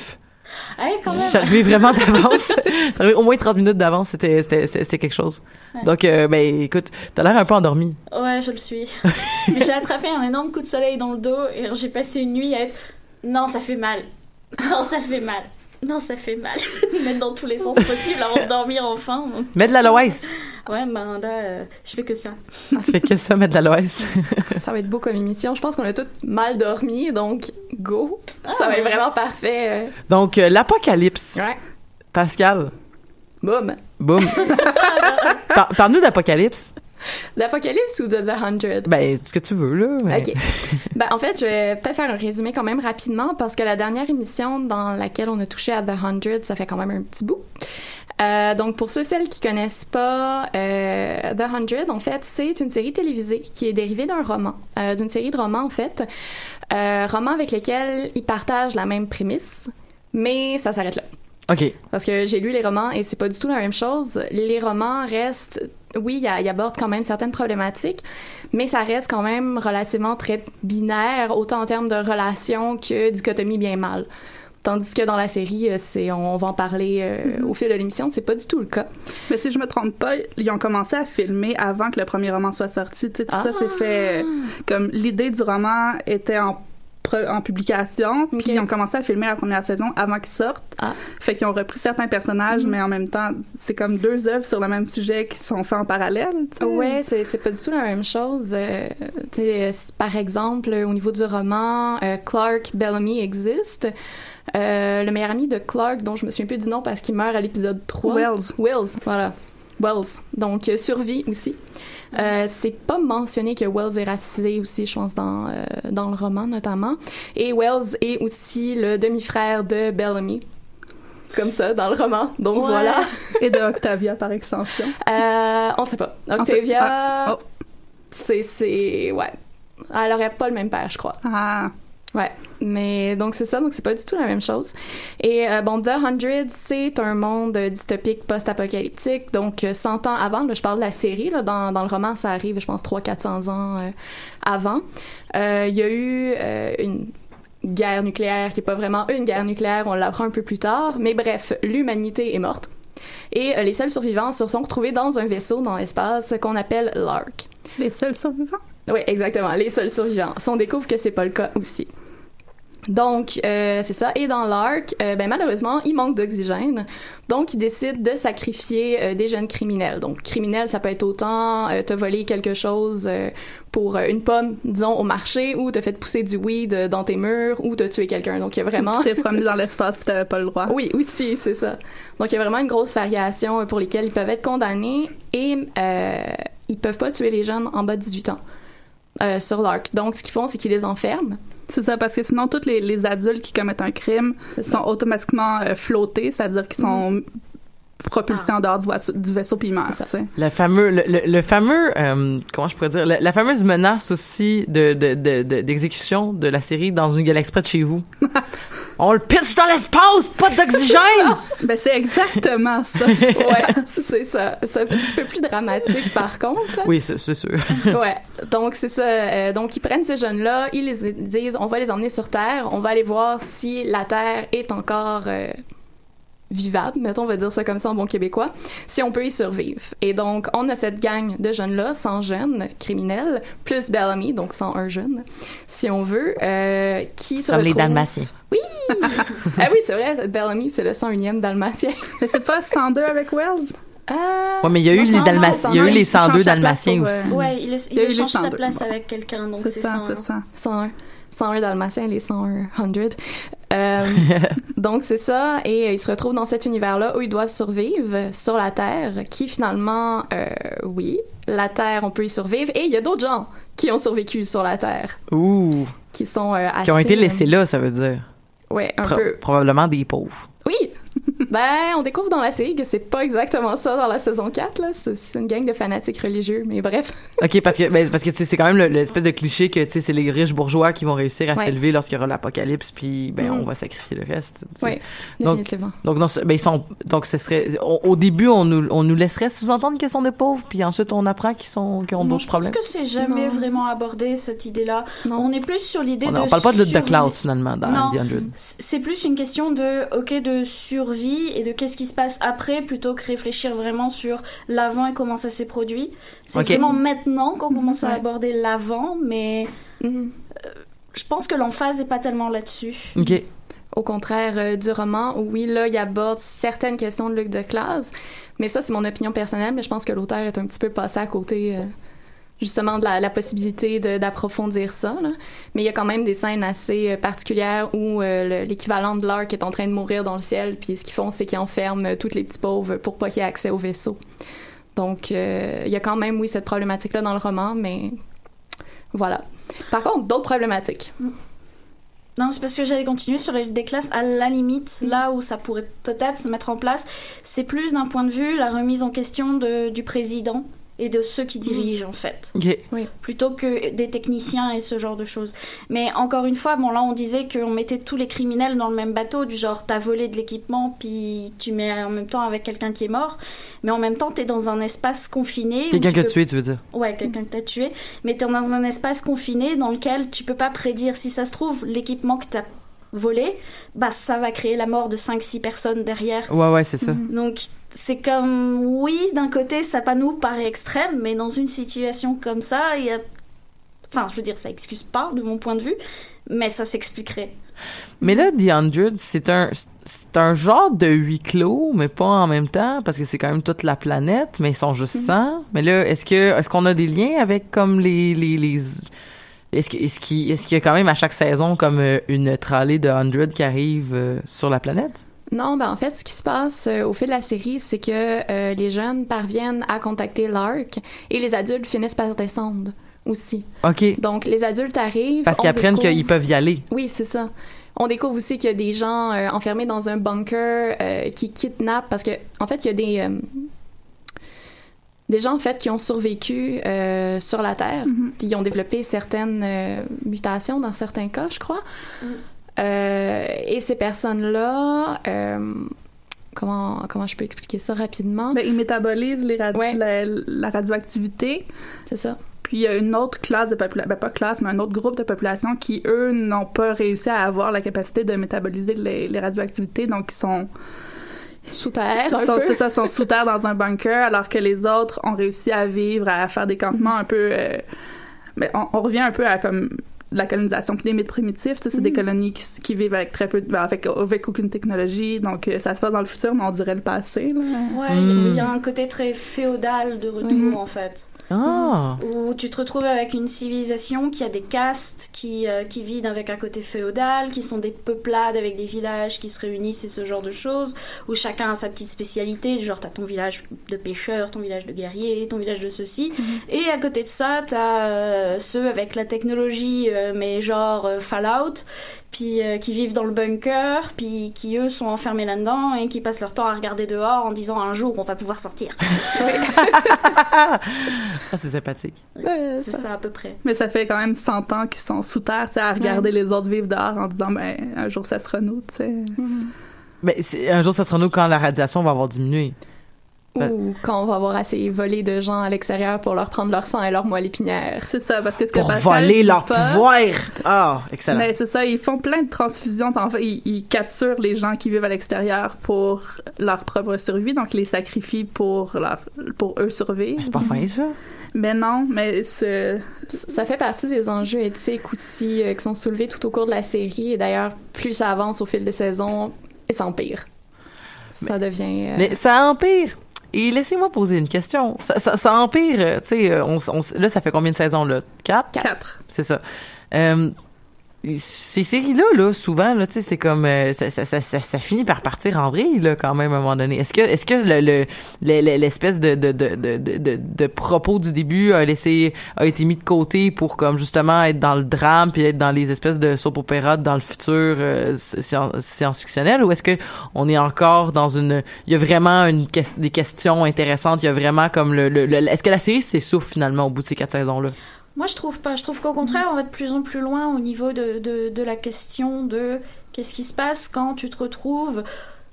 Allez, quand Je même. suis arrivé vraiment d'avance. Je suis arrivé au moins 30 minutes d'avance. C'était, c'était, c'était, c'était quelque chose. Donc, euh, ben, écoute, t'as l'air un peu endormi. Ouais, je le suis. mais j'ai attrapé un énorme coup de soleil dans le dos et j'ai passé une nuit à être. Non, ça fait mal. Non, ça fait mal. Non, ça fait mal. [LAUGHS] Mettre dans tous les sens possibles avant de dormir enfin. Mets de l'aloès. Ouais, ben là, euh, je fais que ça. tu fais que ça, mettre de l'aloès. [LAUGHS] Ça va être beau comme émission. Je pense qu'on a tous mal dormi, donc go. Ça va être vraiment parfait. Donc, euh, l'apocalypse. euh. Ouais. Pascal, Boum. boum. [LAUGHS] Par- Parle-nous d'apocalypse. [LAUGHS] L'Apocalypse ou de The Hundred? Ben, ce que tu veux, là. mais- OK. [LAUGHS] ben, en fait, je vais peut-être faire un résumé quand même rapidement parce que la dernière émission dans laquelle on a touché à The Hundred, ça fait quand même un petit bout. Euh, donc, pour ceux et celles qui connaissent pas euh, The Hundred, en fait, c'est une série télévisée qui est dérivée d'un roman, euh, d'une série de romans, en fait. Romans avec lesquels ils partagent la même prémisse, mais ça s'arrête là. OK. Parce que j'ai lu les romans et c'est pas du tout la même chose. Les romans restent, oui, ils ils abordent quand même certaines problématiques, mais ça reste quand même relativement très binaire, autant en termes de relations que dichotomie bien-mal. Tandis que dans la série, euh, c'est, on va en parler euh, au fil de l'émission, c'est pas du tout le cas. Mais si je me trompe pas, ils ont commencé à filmer avant que le premier roman soit sorti. Tu sais, tout ça, c'est fait comme l'idée du roman était en en publication, puis ils ont commencé à filmer la première saison avant qu'ils sortent. Ah. Fait qu'ils ont repris certains personnages, mais en même temps, c'est comme deux œuvres sur le même sujet qui sont faits en parallèle. tu sais. Ouais, c'est, pas du tout la même chose. Euh, tu sais, euh, par exemple, euh, au niveau du roman, euh, Clark Bellamy existe. Euh, le meilleur ami de Clark, dont je me souviens plus du nom parce qu'il meurt à l'épisode 3. Wells. Wells, voilà. Wells. Donc, survie aussi. Euh, c'est pas mentionné que Wells est racisé aussi, je pense, dans, euh, dans le roman notamment. Et Wells est aussi le demi-frère de Bellamy. Comme ça, dans le roman. Donc Ouais. voilà. [LAUGHS] Et de Octavia par extension. Euh, on sait pas. Octavia, Ah, oh. c'est, c'est, ouais. Elle aurait pas le même père, je crois. Ah, Ouais. Mais donc c'est ça, donc c'est pas du tout la même chose. Et euh, bon, The Hundred, c'est un monde dystopique post-apocalyptique. Donc euh, 100 ans avant, là, je parle de la série, là, dans, dans le roman, ça arrive, je pense, 300-400 ans euh, avant. Euh, Il y a eu euh, une guerre nucléaire qui est pas vraiment une guerre nucléaire, on l'apprend un peu plus tard. Mais bref, l'humanité est morte. Et euh, les seuls survivants se sont retrouvés dans un vaisseau dans l'espace qu'on appelle l'Ark. les seuls survivants? Oui, exactement. Les seuls survivants. Si on découvre que c'est pas le cas aussi. Donc, euh, c'est ça. Et dans l'arc, euh, ben, malheureusement, il manque d'oxygène. Donc, ils décident de sacrifier euh, des jeunes criminels. Donc, criminel, ça peut être autant euh, te voler quelque chose euh, pour une pomme, disons, au marché, ou te fait pousser du weed dans tes murs, ou te tuer quelqu'un. Donc, il y a vraiment... Tu t'es promené dans l'espace puis t'avais pas le droit. Oui, aussi, c'est ça. Donc, il y a vraiment une grosse variation pour lesquelles ils peuvent être condamnés et euh, ils peuvent pas tuer les jeunes en bas de 18 ans euh, sur l'arc. Donc, ce qu'ils font, c'est qu'ils les enferment. C'est ça, parce que sinon, tous les, les adultes qui commettent un crime sont automatiquement euh, flottés, c'est-à-dire qu'ils sont propulsés en dehors du, vaisseau- du vaisseau puis ça. sais. Le fameux, le, le- le fameux, euh, comment je pourrais dire, la, la fameuse menace aussi de, de, de, de- d'exécution de la série dans une galaxie près de chez vous. [LAUGHS] On le pitch dans l'espace, pas d'oxygène! [LAUGHS] Ben, c'est exactement ça. [LAUGHS] Ouais, c'est ça. C'est un petit peu plus dramatique, par contre. oui, c'est, c'est sûr. ouais. Donc c'est ça. Euh, donc ils prennent ces jeunes-là, ils les disent, on va les emmener sur Terre, on va aller voir si la Terre est encore euh, vivable, mettons, on va dire ça comme ça en bon québécois, si on peut y survivre. Et donc on a cette gang de jeunes-là, 100 jeunes criminels, plus Bellamy, donc 101 jeunes, si on veut, euh, qui se Comme les Dalmatiens. Oui. [LAUGHS] ah oui, c'est vrai. Bellamy, c'est le 101e Dalmatien. [LAUGHS] Mais c'est pas 102 avec Wells? Ah. Ouais, mais il y a eu les Dalmatiens, il y a eu les il change 102 la place Dalmatiens aussi. euh, Ouais, il, Il y a eu il les change sa 102, place bon. avec quelqu'un, donc C'est c'est ça, ça. c'est ça. 101. 101 Dalmatiens, les 101 hundred. Euh, [LAUGHS] donc c'est ça, et euh, ils se retrouvent dans cet univers-là où ils doivent survivre sur la Terre, qui finalement, euh, oui, la Terre, on peut y survivre, et il y a d'autres gens qui ont survécu sur la Terre, Ouh. qui sont euh, assez... Qui ont été laissés là, ça veut dire. Ouais, un Pro- peu. Probablement des pauvres. Oui, Ben, on découvre dans la série que c'est pas exactement ça dans la saison 4, là. C'est une gang de fanatiques religieux, mais bref. [LAUGHS] OK, parce que, ben, parce que c'est quand même le- l'espèce de cliché que tu sais, c'est les riches bourgeois qui vont réussir à Ouais. s'élever lorsqu'il y aura l'apocalypse, puis ben, on va sacrifier le reste. Oui, Donc. Donc, non, ben, ils sont, donc, ce serait, on- au début, on nous, on nous laisserait sous-entendre qu'ils sont des pauvres, puis ensuite, on apprend qu'ils sont, qu'ils ont d'autres je problèmes. pense que c'est jamais Non. vraiment abordé cette idée-là. On est plus sur l'idée On, de. on parle pas de, de classe, finalement, dans Non. The. C'est plus une question de, ok, de survie et de qu'est-ce qui se passe après plutôt que réfléchir vraiment sur l'avant et comment ça s'est produit. C'est vraiment maintenant qu'on commence à Ouais. aborder l'avant, mais Mhm. je pense que l'emphase est pas tellement là-dessus. OK. Au contraire euh, du roman, où oui, là, il aborde certaines questions de lutte de classe, mais ça, c'est mon opinion personnelle, mais je pense que l'auteur est un petit peu passé à côté, euh, justement, de la, la possibilité d'approfondir ça. là. Mais il y a quand même des scènes assez euh, particulières où euh, le- l'équivalent de l'Ark est en train de mourir dans le ciel, puis ce qu'ils font, c'est qu'ils enferment euh, tous les petits pauvres pour pas qu'ils aient accès au vaisseau. Donc, euh, il y a quand même, oui, cette problématique-là dans le roman, mais voilà. Par contre, d'autres problématiques. Non, c'est parce que j'allais continuer sur la lutte des classes. À la limite, là où ça pourrait peut-être se mettre en place, c'est plus d'un point de vue la remise en question de, du président et de ceux qui dirigent en fait. OK. plutôt que des techniciens et ce genre de choses. Mais encore une fois, bon là on disait qu'on mettait tous les criminels dans le même bateau, du genre t'as volé de l'équipement puis tu mets en même temps avec quelqu'un qui est mort, mais en même temps t'es dans un espace confiné. Quelqu'un que peux- tu es, tu veux dire. Ouais, quelqu'un que t'as tué, mais t'es dans un espace confiné dans lequel tu peux pas prédire si ça se trouve l'équipement que t'as volé, bah ça va créer la mort de 5-6 personnes derrière. Ouais, ouais, c'est ça. Donc c'est comme oui, d'un côté ça pas nous paraît extrême, mais dans une situation comme ça, il y a enfin, je veux dire ça excuse pas de mon point de vue, mais ça s'expliquerait. Mais là, The Hundred, c'est un, c'est un genre de huis clos, mais pas en même temps, parce que c'est quand même toute la planète, mais ils sont juste 100. Mais là, est-ce que, est-ce qu'on a des liens avec comme les, les, les, est-ce qu'il, est-ce qu'il y a quand même à chaque saison comme euh, une tralée de Hundred qui arrive euh, sur la planète? Non, ben en fait, ce qui se passe euh, au fil de la série, c'est que euh, les jeunes parviennent à contacter l'Ark et les adultes finissent par descendre aussi. OK. Donc, les adultes arrivent. Parce qu'ils apprennent découvre- qu'ils peuvent y aller. Oui, c'est ça. On découvre aussi qu'il y a des gens euh, enfermés dans un bunker qui kidnappent parce que, en fait, il y a des des gens en fait qui ont survécu euh, sur la Terre, puis ils ont développé certaines euh, mutations dans certains cas, je crois. Euh, et ces personnes-là, comment comment je peux expliquer ça rapidement? Ben, ils métabolisent les radi- Ouais. la, la radioactivité. C'est ça. Puis il y a une autre classe de population, ben pas classe, mais un autre groupe de population qui, eux, n'ont pas réussi à avoir la capacité de métaboliser les, les radioactivités, donc ils sont, Sous terre, un ils sont, peu. ça, sont sous terre dans un bunker, alors que les autres ont réussi à vivre, à faire des campements un peu... euh, mais on, on revient un peu à comme la colonisation puis des mythes primitifs, tu sais, c'est des colonies qui, vivent avec très peu, de- ben, avec, avec aucune technologie, donc euh, ça se passe dans le futur, mais on dirait le passé. Là. Ouais, Hmm. il y a un côté très féodal de retour Mhm. en fait. Ah! où tu te retrouves avec une civilisation qui a des castes qui, euh, qui vivent avec un côté féodal, qui sont des peuplades avec des villages qui se réunissent et ce genre de choses, où chacun a sa petite spécialité, genre t'as ton village de pêcheurs, ton village de guerriers, ton village de ceci, et à côté de ça t'as euh, ceux avec la technologie, euh, mais genre euh, Fallout, puis euh, qui vivent dans le bunker, puis qui eux sont enfermés là-dedans et qui passent leur temps à regarder dehors en disant un jour on va pouvoir sortir. [LAUGHS] [LAUGHS] Ah, c'est sympathique. C'est ça- ça à peu près. Mais ça fait quand même 100 ans qu'ils sont sous terre, tu sais, à regarder les autres vivre dehors en disant, ben, un jour ça sera nous, tu sais. Mhm. Mais c'est- un jour, ça sera nous quand la radiation va avoir diminué. Ben- Ou quand on va avoir assez volé de gens à l'extérieur pour leur prendre leur sang et leur moelle épinière. C'est ça, parce que ce que Pour Pascal voler leur pas, pouvoir. Ah, excellent. Mais c'est ça, ils font plein de transfusions. En fait, ils, ils capturent les gens qui vivent à l'extérieur pour leur propre survie, donc ils les sacrifient pour leur, pour eux survivre. Mais c'est pas fin, ça. Mais non, mais c'est, Ça fait partie des enjeux éthiques aussi euh, qui sont soulevés tout au cours de la série. Et d'ailleurs, plus ça avance au fil des saisons, et ça empire. Ça devient... euh, Mais ça empire. Et laissez-moi poser une question. Ça, ça, ça empire, euh, tu sais, euh, on, on- là, ça fait combien de saisons, là? Quatre? quatre. C'est ça. Euh, ces séries-là, là, souvent, là, c'est comme euh, ça, ça, ça, ça, finit par partir en vrille, là, quand même, à un moment donné. Est-ce que, est-ce que le, le- le- le- l'espèce de, de, de, de, de, propos du début a laissé, a été mis de côté pour comme justement être dans le drame puis être dans les espèces de soap opéra dans le futur euh, scien- science-fictionnel ou est-ce que on est encore dans une, il y a vraiment une des questions intéressantes, il y a vraiment comme le, le, le- est-ce que la série s'essouffle finalement au bout de ces quatre saisons-là? Moi, je trouve pas. Je trouve qu'au contraire, on va de plus en plus loin au niveau de, de, la question de qu'est-ce qui se passe quand tu te retrouves,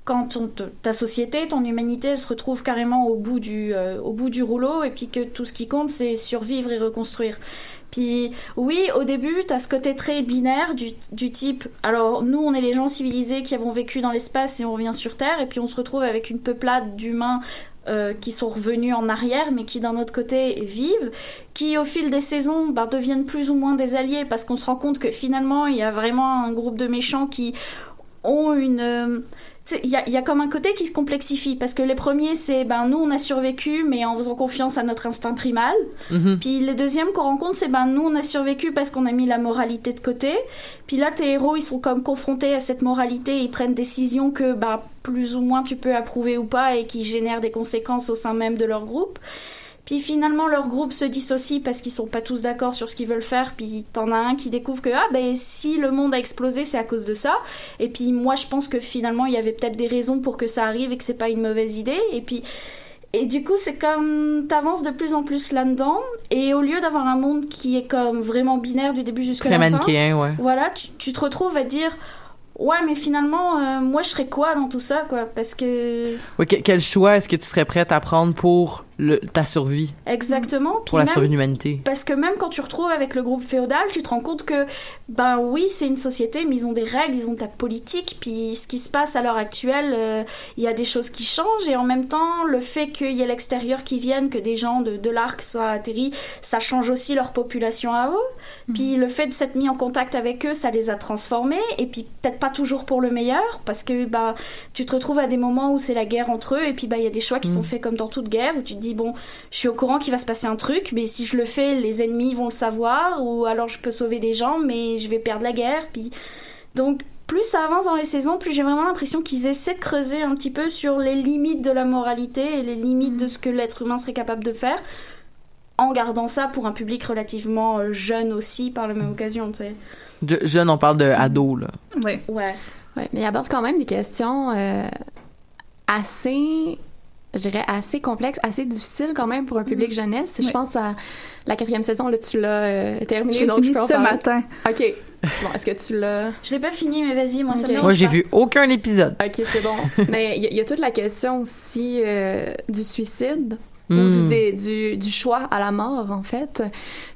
quand ta société, ton humanité, elle se retrouve carrément au bout du, euh, au bout du rouleau et puis que tout ce qui compte, c'est survivre et reconstruire. Puis oui, au début, tu as ce côté très binaire du, du type, alors nous, on est les gens civilisés qui avons vécu dans l'espace et on revient sur Terre, et puis on se retrouve avec une peuplade d'humains euh, qui sont revenus en arrière, mais qui d'un autre côté vivent, qui au fil des saisons bah, deviennent plus ou moins des alliés, parce qu'on se rend compte que finalement, il y a vraiment un groupe de méchants qui ont une... euh, Il y a, il y a comme un côté qui se complexifie parce que les premiers c'est ben nous on a survécu mais en faisant confiance à notre instinct primal Mhm. puis les deuxièmes qu'on rencontre, c'est ben nous on a survécu parce qu'on a mis la moralité de côté. Puis là tes héros ils sont comme confrontés à cette moralité, ils prennent décisions que ben plus ou moins tu peux approuver ou pas et qui génèrent des conséquences au sein même de leur groupe. Puis finalement leur groupe se dissocie parce qu'ils sont pas tous d'accord sur ce qu'ils veulent faire. Puis t'en as un qui découvre que ah ben si le monde a explosé c'est à cause de ça. Et puis moi je pense que finalement il y avait peut-être des raisons pour que ça arrive et que c'est pas une mauvaise idée. Et puis et du coup, c'est comme t'avances de plus en plus là-dedans, et au lieu d'avoir un monde qui est comme vraiment binaire du début jusqu'à la fin, manichéen, ouais. voilà, tu, tu te retrouves à dire, ouais, mais finalement, euh, moi, je serais quoi dans tout ça, quoi? Parce que Oui, que- quel choix est-ce que tu serais prête à prendre pour le, ta survie, exactement, pour la même- survie de l'humanité? Parce que même quand tu retrouves avec le groupe féodal, tu te rends compte que, ben oui, c'est une société, mais ils ont des règles, ils ont de la politique, puis ce qui se passe à l'heure actuelle, euh, il y a des choses qui changent, et en même temps, le fait qu'il y ait l'extérieur qui vienne, que des gens de, de l'arc soient atterris, ça change aussi leur population à eux. Puis le fait de s'être mis en contact avec eux, ça les a transformés, et puis peut-être pas toujours pour le meilleur, parce que bah, tu te retrouves à des moments où c'est la guerre entre eux, et puis bah, il y a des choix qui sont faits comme dans toute guerre, où tu te dis, bon, je suis au courant qu'il va se passer un truc, mais si je le fais, les ennemis vont le savoir, ou alors je peux sauver des gens, mais je vais perdre la guerre. Puis donc plus ça avance dans les saisons, plus j'ai vraiment l'impression qu'ils essaient de creuser un petit peu sur les limites de la moralité et les limites de ce que l'être humain serait capable de faire, en gardant ça pour un public relativement euh, jeune aussi par la même occasion, tu sais. Je- jeune, on parle de ado, là. Ouais. Ouais. Ouais, mais il aborde quand même des questions euh, assez, je dirais, assez complexes, assez difficiles quand même pour un public jeunesse. Je pense à la quatrième saison, là, tu l'as euh, terminé, J'ai donc fini je en ce matin. OK. C'est bon, est-ce que tu l'as... Je l'ai pas fini, mais vas-y, moi ça Ok. me dérange Moi, j'ai vu aucun épisode. OK, c'est bon. [LAUGHS] mais il y, a- il y a toute la question aussi euh, du suicide ou Hmm. du, dé- du, du choix à la mort, en fait,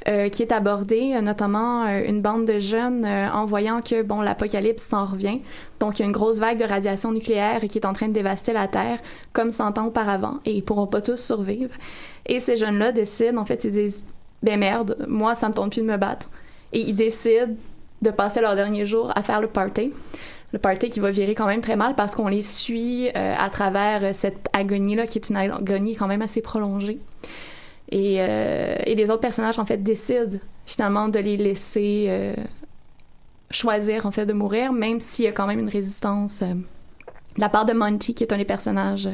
euh, qui est abordé, euh, notamment euh, une bande de jeunes euh, en voyant que, bon, l'apocalypse s'en revient. Donc, il y a une grosse vague de radiation nucléaire qui est en train de dévaster la Terre, comme 100 ans auparavant, et ils pourront pas tous survivre. Et ces jeunes-là décident, en fait, ils disent, ben merde, moi, ça me tente plus de me battre. Et ils décident de passer leurs derniers jours à faire le party le party qui va virer quand même très mal parce qu'on les suit euh, à travers euh, cette agonie-là, qui est une agonie quand même assez prolongée. Et, euh, les autres personnages, en fait, décident finalement de les laisser choisir, en fait, de mourir, même s'il y a quand même une résistance de la part de Monty, qui est un des personnages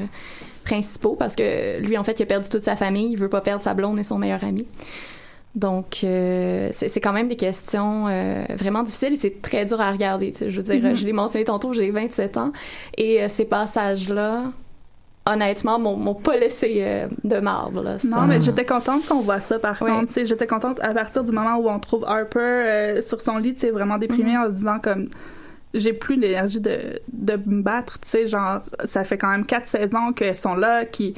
principaux, parce que lui, en fait, il a perdu toute sa famille, il veut pas perdre sa blonde et son meilleur ami. Donc, euh, c'est quand même des questions euh, vraiment difficiles et c'est très dur à regarder. Je veux dire, Mhm. je l'ai mentionné tantôt, j'ai 27 ans et euh, ces passages-là, honnêtement, m'ont pas laissé euh, de marbre. Là, Ça- Non, mais j'étais contente qu'on voit ça, par Ouais. contre. J'étais contente à partir du moment où on trouve Harper sur son lit, tu sais, vraiment déprimé en se disant comme j'ai plus l'énergie de, de me battre, tu sais, genre, ça fait quand même quatre saisons qu'elles sont là, qui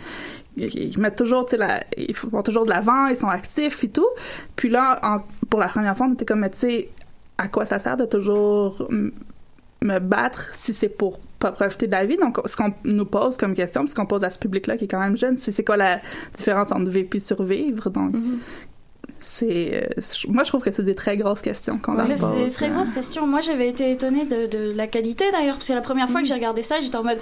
ils mettent toujours, tu sais, ils font toujours de l'avant, ils sont actifs et tout. Puis là, pour la première fois, on était comme, tu sais, à quoi ça sert de toujours me battre si c'est pour pas profiter de la vie? Donc, ce qu'on nous pose comme question, ce qu'on pose à ce public-là qui est quand même jeune, c'est quoi la différence entre vivre et survivre? Donc, Mhm. euh, c'est- moi je trouve que c'est des très grosses questions qu'on pose. c'est une très grosse question. Moi, j'avais été étonnée de, de la qualité d'ailleurs, parce que la première fois que j'ai regardé ça, j'étais en mode,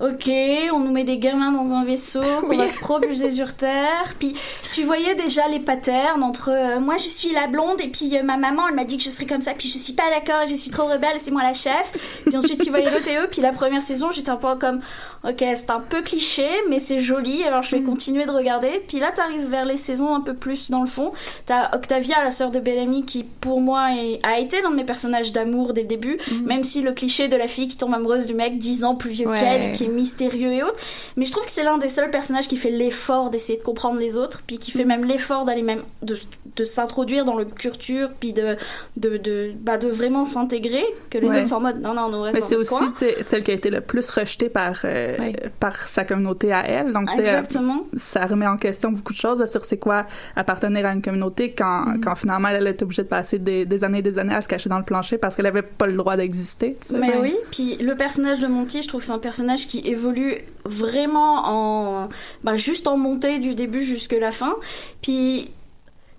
ok, on nous met des gamins dans un vaisseau, [LAUGHS] qu'on Oui. va propulser sur Terre. Puis tu voyais déjà les patterns entre, euh, moi je suis la blonde, et puis euh, ma maman, elle m'a dit que je serais comme ça, puis je suis pas d'accord, et je suis trop rebelle, c'est moi la chef. Puis ensuite tu voyais l'autre et eux, puis la première saison, j'étais un peu comme, ok, c'est un peu cliché, mais c'est joli, alors je vais continuer de regarder. Puis là, t'arrives vers les saisons un peu plus dans le fond. T'as Octavia, la sœur de Bellamy, qui pour moi est- a été l'un de mes personnages d'amour dès le début, même si le cliché de la fille qui tombe amoureuse du mec 10 ans plus vieux Ouais. qu'elle, qui est mystérieux et autres. Mais je trouve que c'est l'un des seuls personnages qui fait l'effort d'essayer de comprendre les autres, puis qui fait même l'effort d'aller même de, de s'introduire dans le culture, puis de, de, de, bah, de vraiment s'intégrer, que les Ouais. autres sont en mode non, non, on reste Mais c'est aussi coin. celle qui a été le plus rejetée par euh, Ouais. par sa communauté à elle. Donc sais, Exactement. euh, ça remet en question beaucoup de choses là, sur c'est quoi appartenir à une communauté quand, Mm-hmm. quand finalement elle est obligée de passer des, des années et des années à se cacher dans le plancher parce qu'elle avait pas le droit d'exister. tu sais. Mais Ouais. oui, puis le personnage de Monty, je trouve que c'est un personnage qui évolue vraiment en, bah, juste en montée du début jusque la fin. Puis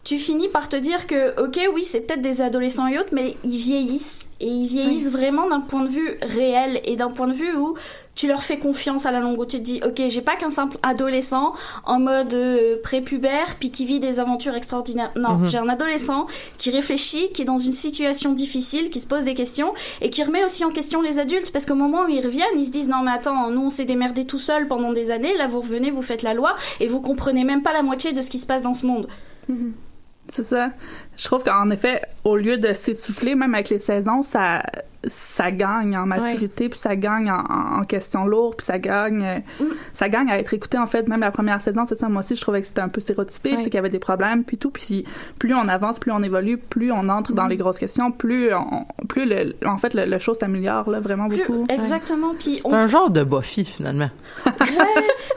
tu finis par te dire que, ok, oui, c'est peut-être des adolescents et autres, mais ils vieillissent. Et ils vieillissent vraiment d'un point de vue réel et d'un point de vue où tu leur fais confiance à la longue, où tu te dis, ok, j'ai pas qu'un simple adolescent en mode euh, prépubère puis qui vit des aventures extraordinaires. Non, Mhm. j'ai un adolescent qui réfléchit, qui est dans une situation difficile, qui se pose des questions et qui remet aussi en question les adultes parce qu'au moment où ils reviennent, ils se disent, non mais attends, nous on s'est démerdé tout seul pendant des années, là vous revenez, vous faites la loi et vous comprenez même pas la moitié de ce qui se passe dans ce monde. C'est ça. Je trouve qu'en effet, au lieu de s'essouffler, même avec les saisons, ça, ça gagne en maturité, puis ça gagne en, questions lourdes, puis ça gagne, euh, ça gagne à être écouté. En fait, même la première saison, c'est ça. Moi aussi, je trouvais que c'était un peu stéréotypé, Ouais. qu'il y avait des problèmes, puis tout. Puis si- plus on avance, plus on évolue, plus on entre dans les grosses questions, plus, on, plus le, en fait, le, le show s'améliore là vraiment Plus- beaucoup. exactement. Puis C'est on- un genre de Buffy, finalement. Ouais.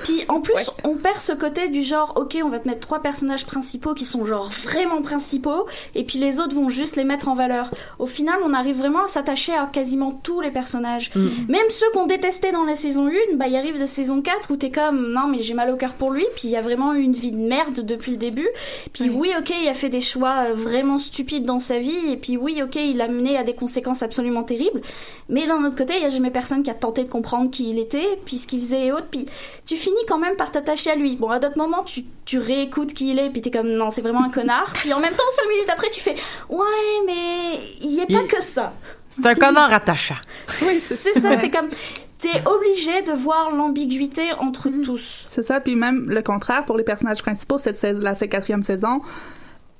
Puis en plus, on perd ce côté du genre, ok, on va te mettre trois personnages principaux qui sont genre vraiment principaux, et puis les autres vont juste les mettre en valeur. Au final, on arrive vraiment à s'attacher à quasiment tous les personnages. Même ceux qu'on détestait dans la saison 1, bah, il arrive de saison 4 où t'es comme, non, mais j'ai mal au cœur pour lui, puis il y a vraiment eu une vie de merde depuis le début. Puis oui, ok, il a fait des choix euh, vraiment stupides dans sa vie, et puis oui, ok, il a mené à des conséquences absolument terribles. Mais d'un autre côté, il y a jamais personne qui a tenté de comprendre qui il était, puis ce qu'il faisait et autres. Puis tu finis quand même par t'attacher à lui. Bon, à d'autres moments, tu, tu réécoutes qui il est, puis t'es comme non, c'est vraiment un connard. Puis en même temps, cinq minutes après, tu fais ouais, mais il y a pas Il- que ça. C'est un connard attachant. Oui, c'est ça. C'est comme t'es obligé de voir l'ambiguïté entre tous. C'est ça, puis même le contraire pour les personnages principaux, cette la quatrième saison,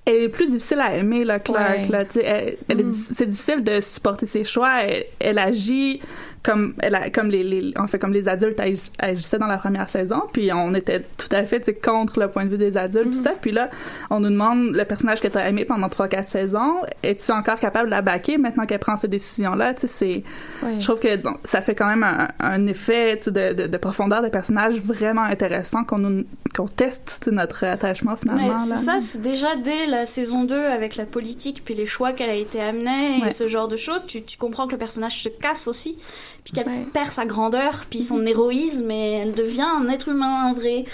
elle est plus difficile à aimer, là, Clark. Ouais. Là, elle- elle di- c'est difficile de supporter ses choix. Elle, elle agit comme, elle a, comme les, les, en fait, comme les adultes agi- agissaient dans la première saison, puis on était tout à fait tu contre le point de vue des adultes, tout ça. Puis là, on nous demande le personnage que tu as aimé pendant 3-4 saisons, es-tu encore capable de la baquer maintenant qu'elle prend ces décisions-là? Tu sais, c'est Ouais. je trouve que donc, ça fait quand même un, un effet tu de, de, de profondeur de personnage vraiment intéressant qu'on nous qu'on teste tu notre attachement finalement. Là. c'est ça, c'est déjà dès la saison 2 avec la politique puis les choix qu'elle a été amenée Ouais. et ce genre de choses, tu, tu comprends que le personnage se casse aussi, puis qu'elle Ouais. perd sa grandeur, puis son héroïsme et elle devient un être humain, un vrai.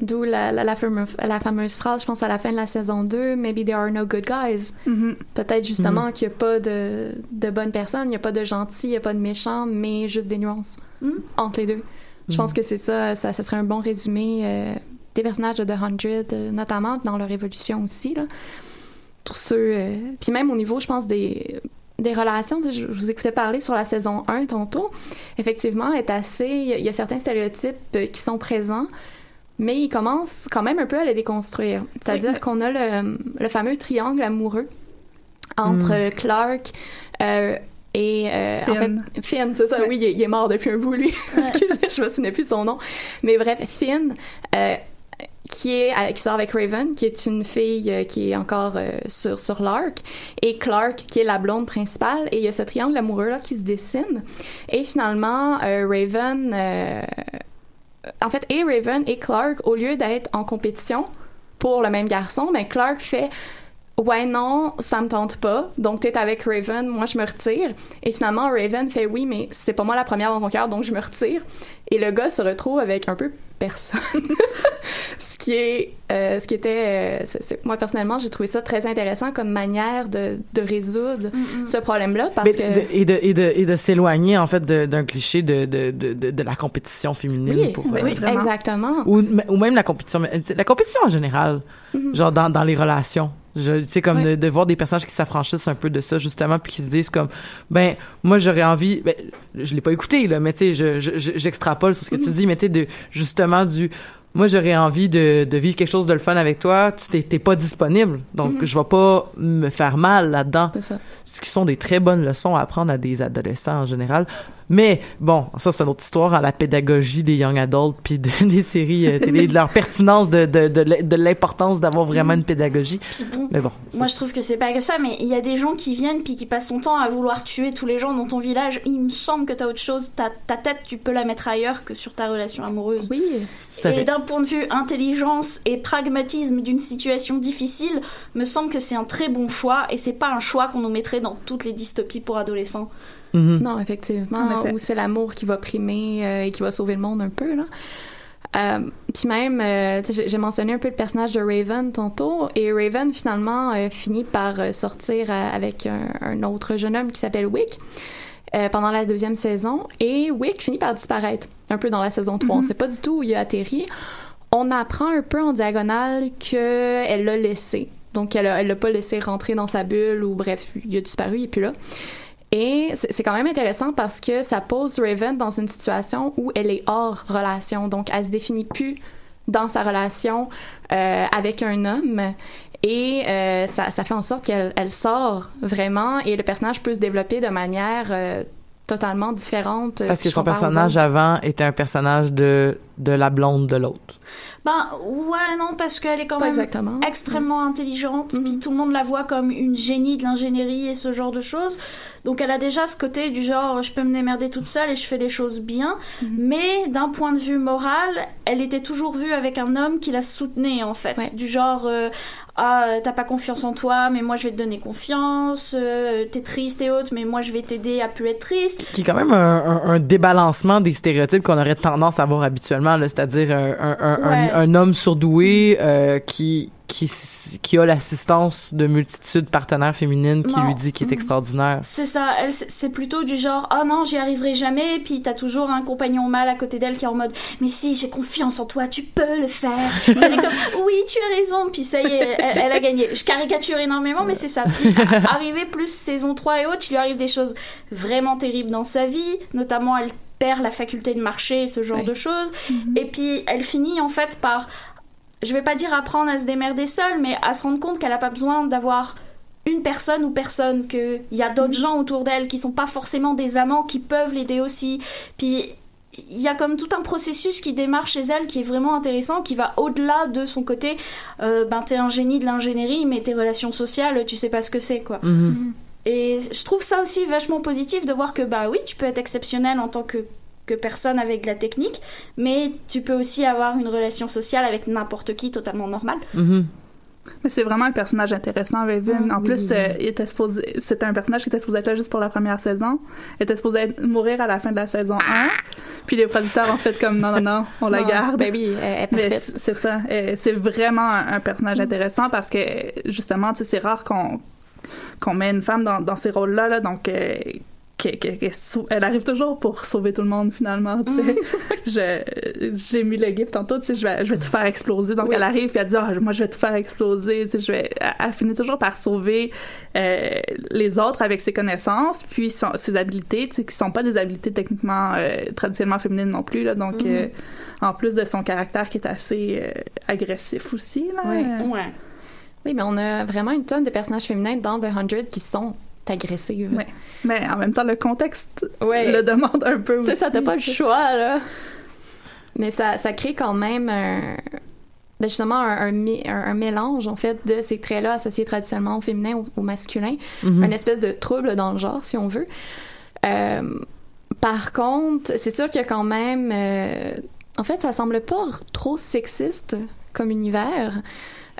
D'où la, la, la, fameuse, la fameuse phrase, je pense, à la fin de la saison 2, Maybe there are no good guys. Mhm. Peut-être justement qu'il n'y a pas de, de bonnes personnes, il n'y a pas de gentils, il n'y a pas de méchants, mais juste des nuances Mm. entre les deux. Je pense que c'est ça, ça, ça serait un bon résumé euh, des personnages de The Hundred, euh, notamment dans leur évolution aussi. Là. Tous ceux. euh, Puis même au niveau, je pense, des, des relations, je, vous écoutais parler sur la saison 1 tantôt. Effectivement, est assez. Il y, a- certains stéréotypes euh, qui sont présents. Mais ils commencent quand même un peu à les déconstruire. C'est-à-dire qu'on a le, le fameux triangle amoureux entre euh, Clark euh, et euh, en fait Finn. Finn, c'est ça, oui, il est, il est mort depuis un bout, lui. [LAUGHS] Excusez, je me souvenais plus de son nom. Mais bref, Finn, euh, qui, est, euh, qui sort avec Raven, qui est une fille euh, qui est encore euh, sur, sur l'arc, et Clark, qui est la blonde principale, et il y a ce triangle amoureux-là qui se dessine. Et finalement, Raven... en fait, et Raven et Clark, au lieu d'être en compétition pour le même garçon, mais Clark fait ouais non ça me tente pas. Donc t'es avec Raven moi je me retire. Et finalement Raven fait oui mais c'est pas moi la première dans ton cœur donc je me retire. Et le gars se retrouve avec un peu personne. [LAUGHS] Ce qui est euh, ce qui était euh, c'est- c'est- moi personnellement j'ai trouvé ça très intéressant comme manière de, de résoudre ce problème là parce Mais que de- et de, et de, et de s'éloigner, en fait, de- d'un cliché de, de, de, de, de la compétition féminine. oui, pour, oui, euh, exactement. Ou, ou même la compétition, la compétition en général, genre dans, dans les relations. Je, tu sais, comme Ouais. de, de voir des personnages qui s'affranchissent un peu de ça, justement, puis qui se disent comme, ben, moi, j'aurais envie, ben, je l'ai pas écouté, là, mais tu sais, je, je, je- j'extrapole sur ce que tu dis, mais tu sais, de, justement, du, moi, j'aurais envie de, de vivre quelque chose de le fun avec toi, tu t'es, t'es pas disponible, donc je vais pas me faire mal là-dedans c'est ça ce qui sont des très bonnes leçons à apprendre à des adolescents en général. Mais bon, ça c'est une autre histoire à la pédagogie des young adults puis de- [LAUGHS] des séries euh, télé, de leur pertinence de de de, l'im- de l'importance d'avoir vraiment une pédagogie. Bon, Mais bon, ça, Moi, je trouve que c'est pas que ça, mais il y a des gens qui viennent puis qui passent ton temps à vouloir tuer tous les gens dans ton village. Il me semble que t'as autre chose. Ta, ta tête, tu peux la mettre ailleurs que sur ta relation amoureuse. oui tout à Et fait. d'un point de vue intelligence et pragmatisme d'une situation difficile, me semble que c'est un très bon choix et c'est pas un choix qu'on nous mettrait dans toutes les dystopies pour adolescents. Mhm. Non, effectivement. Où c'est l'amour qui va primer euh, et qui va sauver le monde un peu, là. Euh, Puis même, euh, tu sais, j'ai- mentionné un peu le personnage de Raven tantôt, et Raven finalement euh, finit par sortir euh, avec un, un autre jeune homme qui s'appelle Wick euh, pendant la deuxième saison, et Wick finit par disparaître un peu dans la saison 3. On sait pas du tout où il a atterri. On apprend un peu en diagonale qu'elle l'a laissé. Donc, elle l'a pas laissé rentrer dans sa bulle, ou bref, il a disparu, il est plus là. Et c'est quand même intéressant parce que ça pose Raven dans une situation où elle est hors relation. Donc, elle se définit plus dans sa relation euh, avec un homme. Et euh, ça, fait en sorte qu'elle elle sort vraiment et le personnage peut se développer de manière euh, totalement différente. euh, Parce si que son personnage avant était un personnage de de la blonde de l'autre. Ben ouais, non, parce qu'elle est quand Pas même exactement. extrêmement intelligente, Mhm. puis tout le monde la voit comme une génie de l'ingénierie et ce genre de choses. Donc elle a déjà ce côté du genre je peux me démerder toute seule et je fais les choses bien, Mhm. mais d'un point de vue moral, elle était toujours vue avec un homme qui la soutenait en fait, Ouais. du genre euh, ah euh, t'as pas confiance en toi, mais moi je vais te donner confiance, euh, t'es triste et autres, mais moi je vais t'aider à plus être triste. Qui est quand même un, un, un débalancement des stéréotypes qu'on aurait tendance à voir habituellement, c'est-à-dire un, un, un, un- Ouais. un homme surdoué euh, qui qui a l'assistance de multitudes de partenaires féminines qui Non. lui dit qu'il est extraordinaire. C'est ça, elle c'est plutôt du genre ah non j'y arriverai jamais, puis t'as toujours un compagnon mâle à côté d'elle qui est en mode mais si j'ai confiance en toi, tu peux le faire. [LAUGHS] Elle est comme oui tu as raison, puis ça y est, elle, elle a gagné. Je caricature énormément mais c'est ça. Puis [LAUGHS] à- arrivé plus saison 3 et autres, il lui arrive des choses vraiment terribles dans sa vie, notamment elle perd la faculté de marcher et ce genre de choses. Et puis elle finit en fait par je vais pas dire apprendre à se démerder seule, mais à se rendre compte qu'elle a pas besoin d'avoir une personne ou personne, qu'il y a d'autres gens autour d'elle qui sont pas forcément des amants qui peuvent l'aider aussi. Puis il y a comme tout un processus qui démarre chez elle qui est vraiment intéressant, qui va au-delà de son côté, euh, ben t'es un génie de l'ingénierie, mais tes relations sociales, tu sais pas ce que c'est quoi. Mhm. Et je trouve ça aussi vachement positif de voir que bah oui, tu peux être exceptionnel en tant que que personne avec de la technique, mais tu peux aussi avoir une relation sociale avec n'importe qui totalement normale. Mhm. Mais c'est vraiment un personnage intéressant, Raven. Ah, en oui. plus, euh, il était supposé, c'était un personnage qui était supposé être là juste pour la première saison. Il était supposé être- mourir à la fin de la saison 1. Puis les producteurs ont fait comme non, non, non, on la Non, garde. Ben oui, elle est Mais c'est ça. Euh, C'est vraiment un un personnage intéressant parce que justement, tu sais, c'est rare qu'on qu'on met une femme dans, dans ces rôles-là, là, donc euh, que- que- que sau- elle arrive toujours pour sauver tout le monde finalement. [LAUGHS] Je- J'ai mis le gif tantôt, tu sais, je vais, je vais tout faire exploser. Donc Oui. elle arrive puis elle dit, Ah, moi je vais tout faire exploser. Tu sais, je vais, elle, elle finit toujours par sauver euh, les autres avec ses connaissances, puis son- ses habiletés, tu sais, qui sont pas des habiletés techniquement euh, traditionnellement féminines non plus. Là, donc Mhm. euh, en plus de son caractère qui est assez euh, agressif aussi. Là, Ouais. euh, Ouais. Oui, mais on a vraiment une tonne de personnages féminins dans The 100 qui sont agressives. Ouais. Mais en même temps, le contexte Ouais. le demande un peu Tu sais, aussi. ça t'as pas le choix, là. Mais ça, ça crée quand même un, ben justement un, un, mi- un- un mélange, en fait, de ces traits-là associés traditionnellement au féminin ou au masculin. Mhm. Une espèce de trouble dans le genre, si on veut. Euh, par contre, c'est sûr qu'il y a quand même... euh, en fait, ça semble pas trop sexiste comme univers.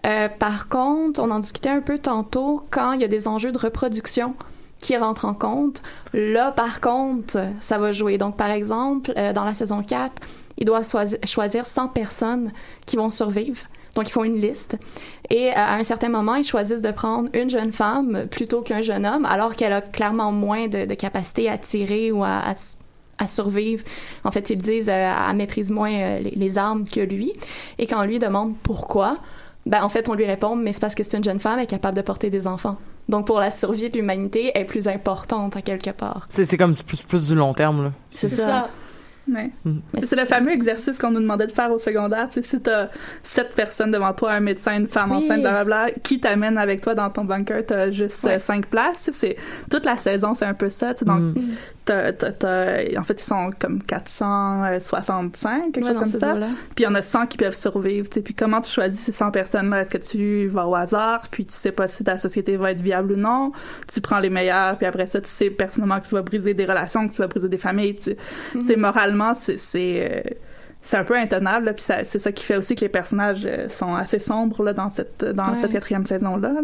Euh, par contre, on en discutait un peu tantôt quand il y a des enjeux de reproduction qui rentrent en compte. Là, par contre, ça va jouer. Donc, par exemple, euh, dans la saison 4, il doit choisi- choisir 100 personnes qui vont survivre. Donc, ils font une liste. Et euh, à un certain moment, ils choisissent de prendre une jeune femme plutôt qu'un jeune homme, alors qu'elle a clairement moins de, de capacité à tirer ou à, survivre. En fait, ils disent euh, maîtrise moins euh, les, les armes que lui. Et quand on lui demande pourquoi, ben, en fait, on lui répond, mais c'est parce que c'est une jeune femme, elle est capable de porter des enfants. Donc, pour la survie de l'humanité, elle est plus importante à quelque part. C'est c'est comme plus, plus du long terme, là. C'est ça. ça. Ouais. Mm. C'est le fameux exercice qu'on nous demandait de faire au secondaire. Tu sais, si t'as sept personnes devant toi, un médecin, une femme Oui. enceinte, blablabla, qui t'amène avec toi dans ton bunker, t'as juste Ouais. euh, cinq places. Tu C'est toute la saison, c'est un peu ça. tu sais. Donc, Mm. T'as- t'as- t'as- en fait, ils sont comme 465, quelque Ouais, chose comme ça. Puis il y en a 100 qui peuvent survivre. Puis comment tu choisis ces 100 personnes-là? Est-ce que tu vas au hasard? Puis tu sais pas si ta société va être viable ou non? Tu prends les meilleurs. Puis après ça, tu sais personnellement que tu vas briser des relations, que tu vas briser des familles. Tu sais, moralement, c'est... c'est euh, c'est un peu intenable, là, puis ça- c'est ça qui fait aussi que les personnages euh, sont assez sombres là, dans cette dans Ouais. cette quatrième saison là. là.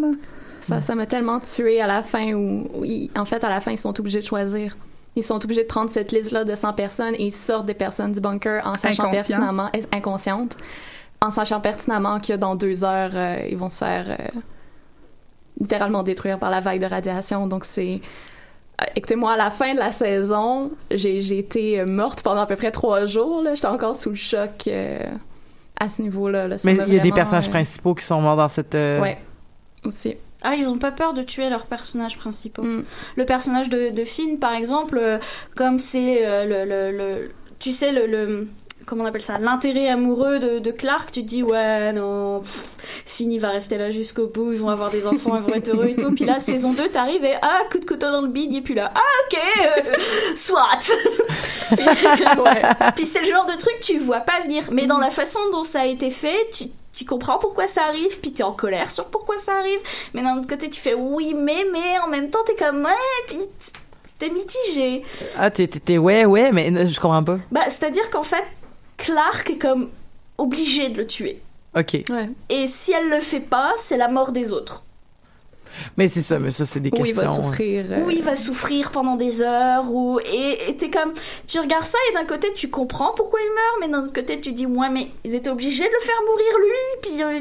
Ça, ça m'a tellement tué à la fin où, où ils- en fait, à la fin, ils sont obligés de choisir. Ils sont obligés de prendre cette liste-là de 100 personnes et ils sortent des personnes du bunker en sachant Inconscient. pertinemment, inconscientes, en sachant pertinemment que dans deux heures, euh, ils vont se faire euh, littéralement détruire par la vague de radiation. Donc, c'est. euh, Écoutez, moi, à la fin de la saison, j'ai été morte pendant à peu près trois jours. J'étais encore sous le choc euh, à ce niveau-là. là. Mais m'a il y a des personnages principaux qui sont morts dans cette. Ouais, aussi. Ah, ils ont pas peur de tuer leurs personnages principaux. Mm. Le personnage de, de Finn, par exemple, euh, comme c'est euh, le, le, le- Tu sais, le. le- comment on appelle ça L'intérêt amoureux de, de Clark, tu te dis, ouais, non, pff, Finn, il va rester là jusqu'au bout, ils vont avoir des enfants, ils vont être heureux et tout. Puis là, [LAUGHS] saison 2, t'arrives et ah, coup de couteau dans le bide, il est plus là. Ah, ok, euh, soit Puis, [LAUGHS] ouais. Puis c'est le genre de truc que tu vois pas venir. Mais dans la façon dont ça a été fait, tu, tu comprends pourquoi ça arrive, puis t'es en colère sur pourquoi ça arrive. Mais d'un autre côté, tu fais oui, mais, mais en même temps, t'es comme ouais, puis t'es mitigé. Ah, t'es, ouais, ouais, mais euh, je comprends pas. Bah, c'est-à-dire qu'en fait, Clark est comme obligé de le tuer. Ok. Ouais. Et si elle le fait pas, c'est la mort des autres. Mais c'est ça, mais ça, c'est des Où il questions. va souffrir. euh, Ou il va souffrir pendant des heures, ou et et t'es comme, tu regardes ça et d'un côté tu comprends pourquoi il meurt, mais d'un autre côté tu dis ouais mais ils étaient obligés de le faire mourir lui, puis euh,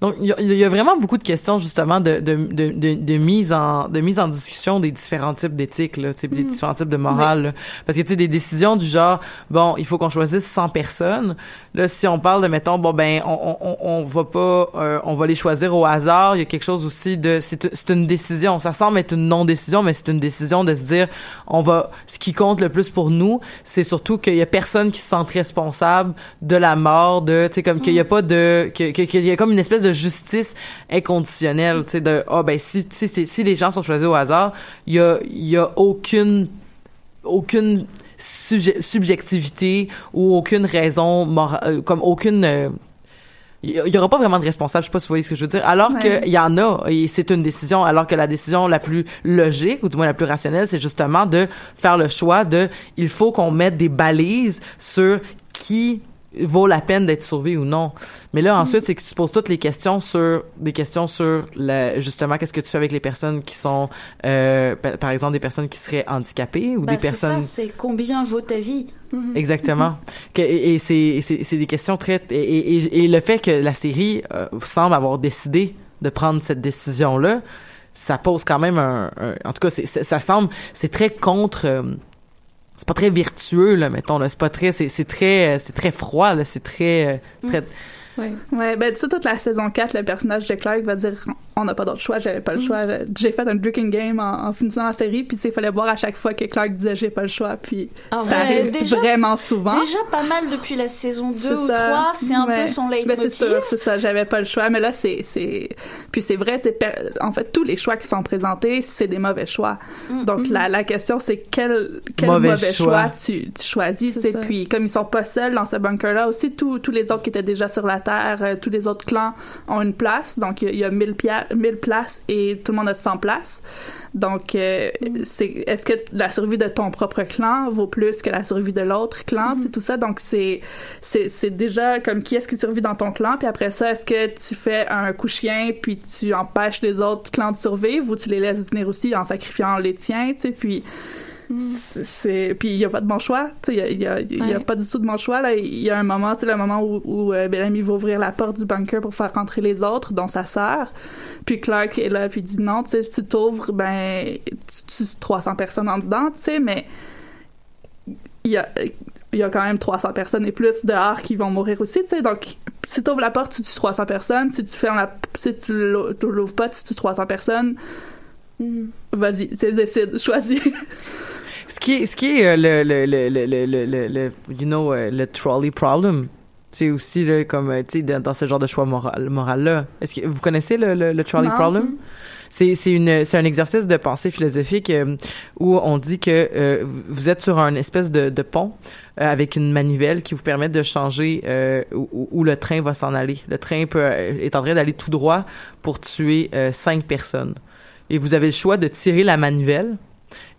Donc, il y, y a vraiment beaucoup de questions, justement, de, de, de, de, mise, en, de mise en discussion des différents types d'éthique, là, sais, des différents types de morale. là. Parce que, tu sais, des décisions du genre, bon, il faut qu'on choisisse 100 personnes. Là, si on parle de, mettons, bon, ben, on, on, on va pas, euh, on va les choisir au hasard. Il y a quelque chose aussi de, c'est c'est une décision. Ça semble être une non-décision, mais c'est une décision de se dire, on va, ce qui compte le plus pour nous, c'est surtout qu'il y a personne qui se sente responsable de la mort, de, tu sais, comme qu'il y a pas de, que- que- qu'il y a comme une espèce de justice inconditionnelle, tu sais, de, ah, ben, si, si, si, si les gens sont choisis au hasard, il y a, y a aucune, aucune subje- subjectivité ou aucune raison mora- euh, comme aucune euh, il y aura pas vraiment de responsable, je sais pas si vous voyez ce que je veux dire. Alors Ouais. qu'il y en a, et c'est une décision, alors que la décision la plus logique, ou du moins la plus rationnelle, c'est justement de faire le choix de, il faut qu'on mette des balises sur qui vaut la peine d'être sauvé ou non. Mais là, ensuite, c'est que tu te poses toutes les questions sur, des questions sur, le, justement, qu'est-ce que tu fais avec les personnes qui sont, euh, pa- par exemple, des personnes qui seraient handicapées ou bah, des c'est personnes... ça, c'est combien vaut ta vie? Exactement. Que- et et c'est c'est c'est des questions très et, et, et- et le fait que la série euh, semble avoir décidé de prendre cette décision là, ça pose quand même un, un- en tout cas c'est c'est- ça semble c'est très contre euh, c'est pas très vertueux là mettons là. C'est pas très c'est très euh, c'est très froid là. C'est très euh, très ouais. Ouais, ben tu sais, toute la saison 4, le personnage de Clark va dire on n'a pas d'autre choix, j'avais pas le choix. J'ai fait un drinking game en, en finissant la série, puis il fallait boire à chaque fois que Clark disait j'ai pas le choix, puis Ah, ça ouais. arrive Déjà- vraiment souvent. Déjà pas mal depuis la saison 2 C'est ou ça. 3, c'est un Ouais. peu son Ben, c'est leitmotiv. sûr, c'est ça, j'avais pas le choix, mais là c'est c'est puis c'est vrai, en fait tous les choix qui sont présentés, c'est des mauvais choix. Mm. Donc la, la question c'est quel quel Mauvais mauvais, choix. choix, tu, tu choisis, puis comme ils sont pas seuls dans ce bunker là aussi tous tous les autres qui étaient déjà sur la terre, euh, tous les autres clans ont une place, donc il y a- il y, a 1000 pia- 1000 places et tout le monde a 100 places. Donc, euh, c'est est-ce que la survie de ton propre clan vaut plus que la survie de l'autre clan, c'est tout ça. Donc, c'est c'est c'est déjà comme qui est-ce qui survit dans ton clan, puis après ça, est-ce que tu fais un coup chien puis tu empêches les autres clans de survivre ou tu les laisses venir aussi en sacrifiant les tiens, tu sais, puis c'est- puis il y a pas de bon choix tu sais il y a, il y a, il y a Ouais. pas du tout de bon choix là il y a un moment tu sais le moment où, où euh, Bellamy va ouvrir la porte du bunker pour faire rentrer les autres dont sa sœur puis Clark est là puis dit non tu sais si t'ouvres ben tu tues 300 personnes en dedans tu sais mais il y a il y a quand même 300 personnes et plus dehors qui vont mourir aussi, tu sais. Donc, si tu ouvres la porte, tu tues 300 personnes. Si tu fermes la, si tu l'ou- tu l'ouvres pas, tu tues 300 personnes. Mhm. Vas-y, tu décides, choisis. [LAUGHS] ce qui est, ce qui est euh, le, le, le, le, you know, euh, le trolley problem. C'est aussi là, comme euh, dans, dans ce genre de choix moral, moral là. Est-ce que vous connaissez le, trolley problem? C'est une c'est un exercice de pensée philosophique euh, où on dit que euh, vous êtes sur un espèce de, de pont euh, avec une manivelle qui vous permet de changer où, où, le train va s'en aller. Le train peut est en train d'aller tout droit pour tuer cinq personnes. Et vous avez le choix de tirer la manivelle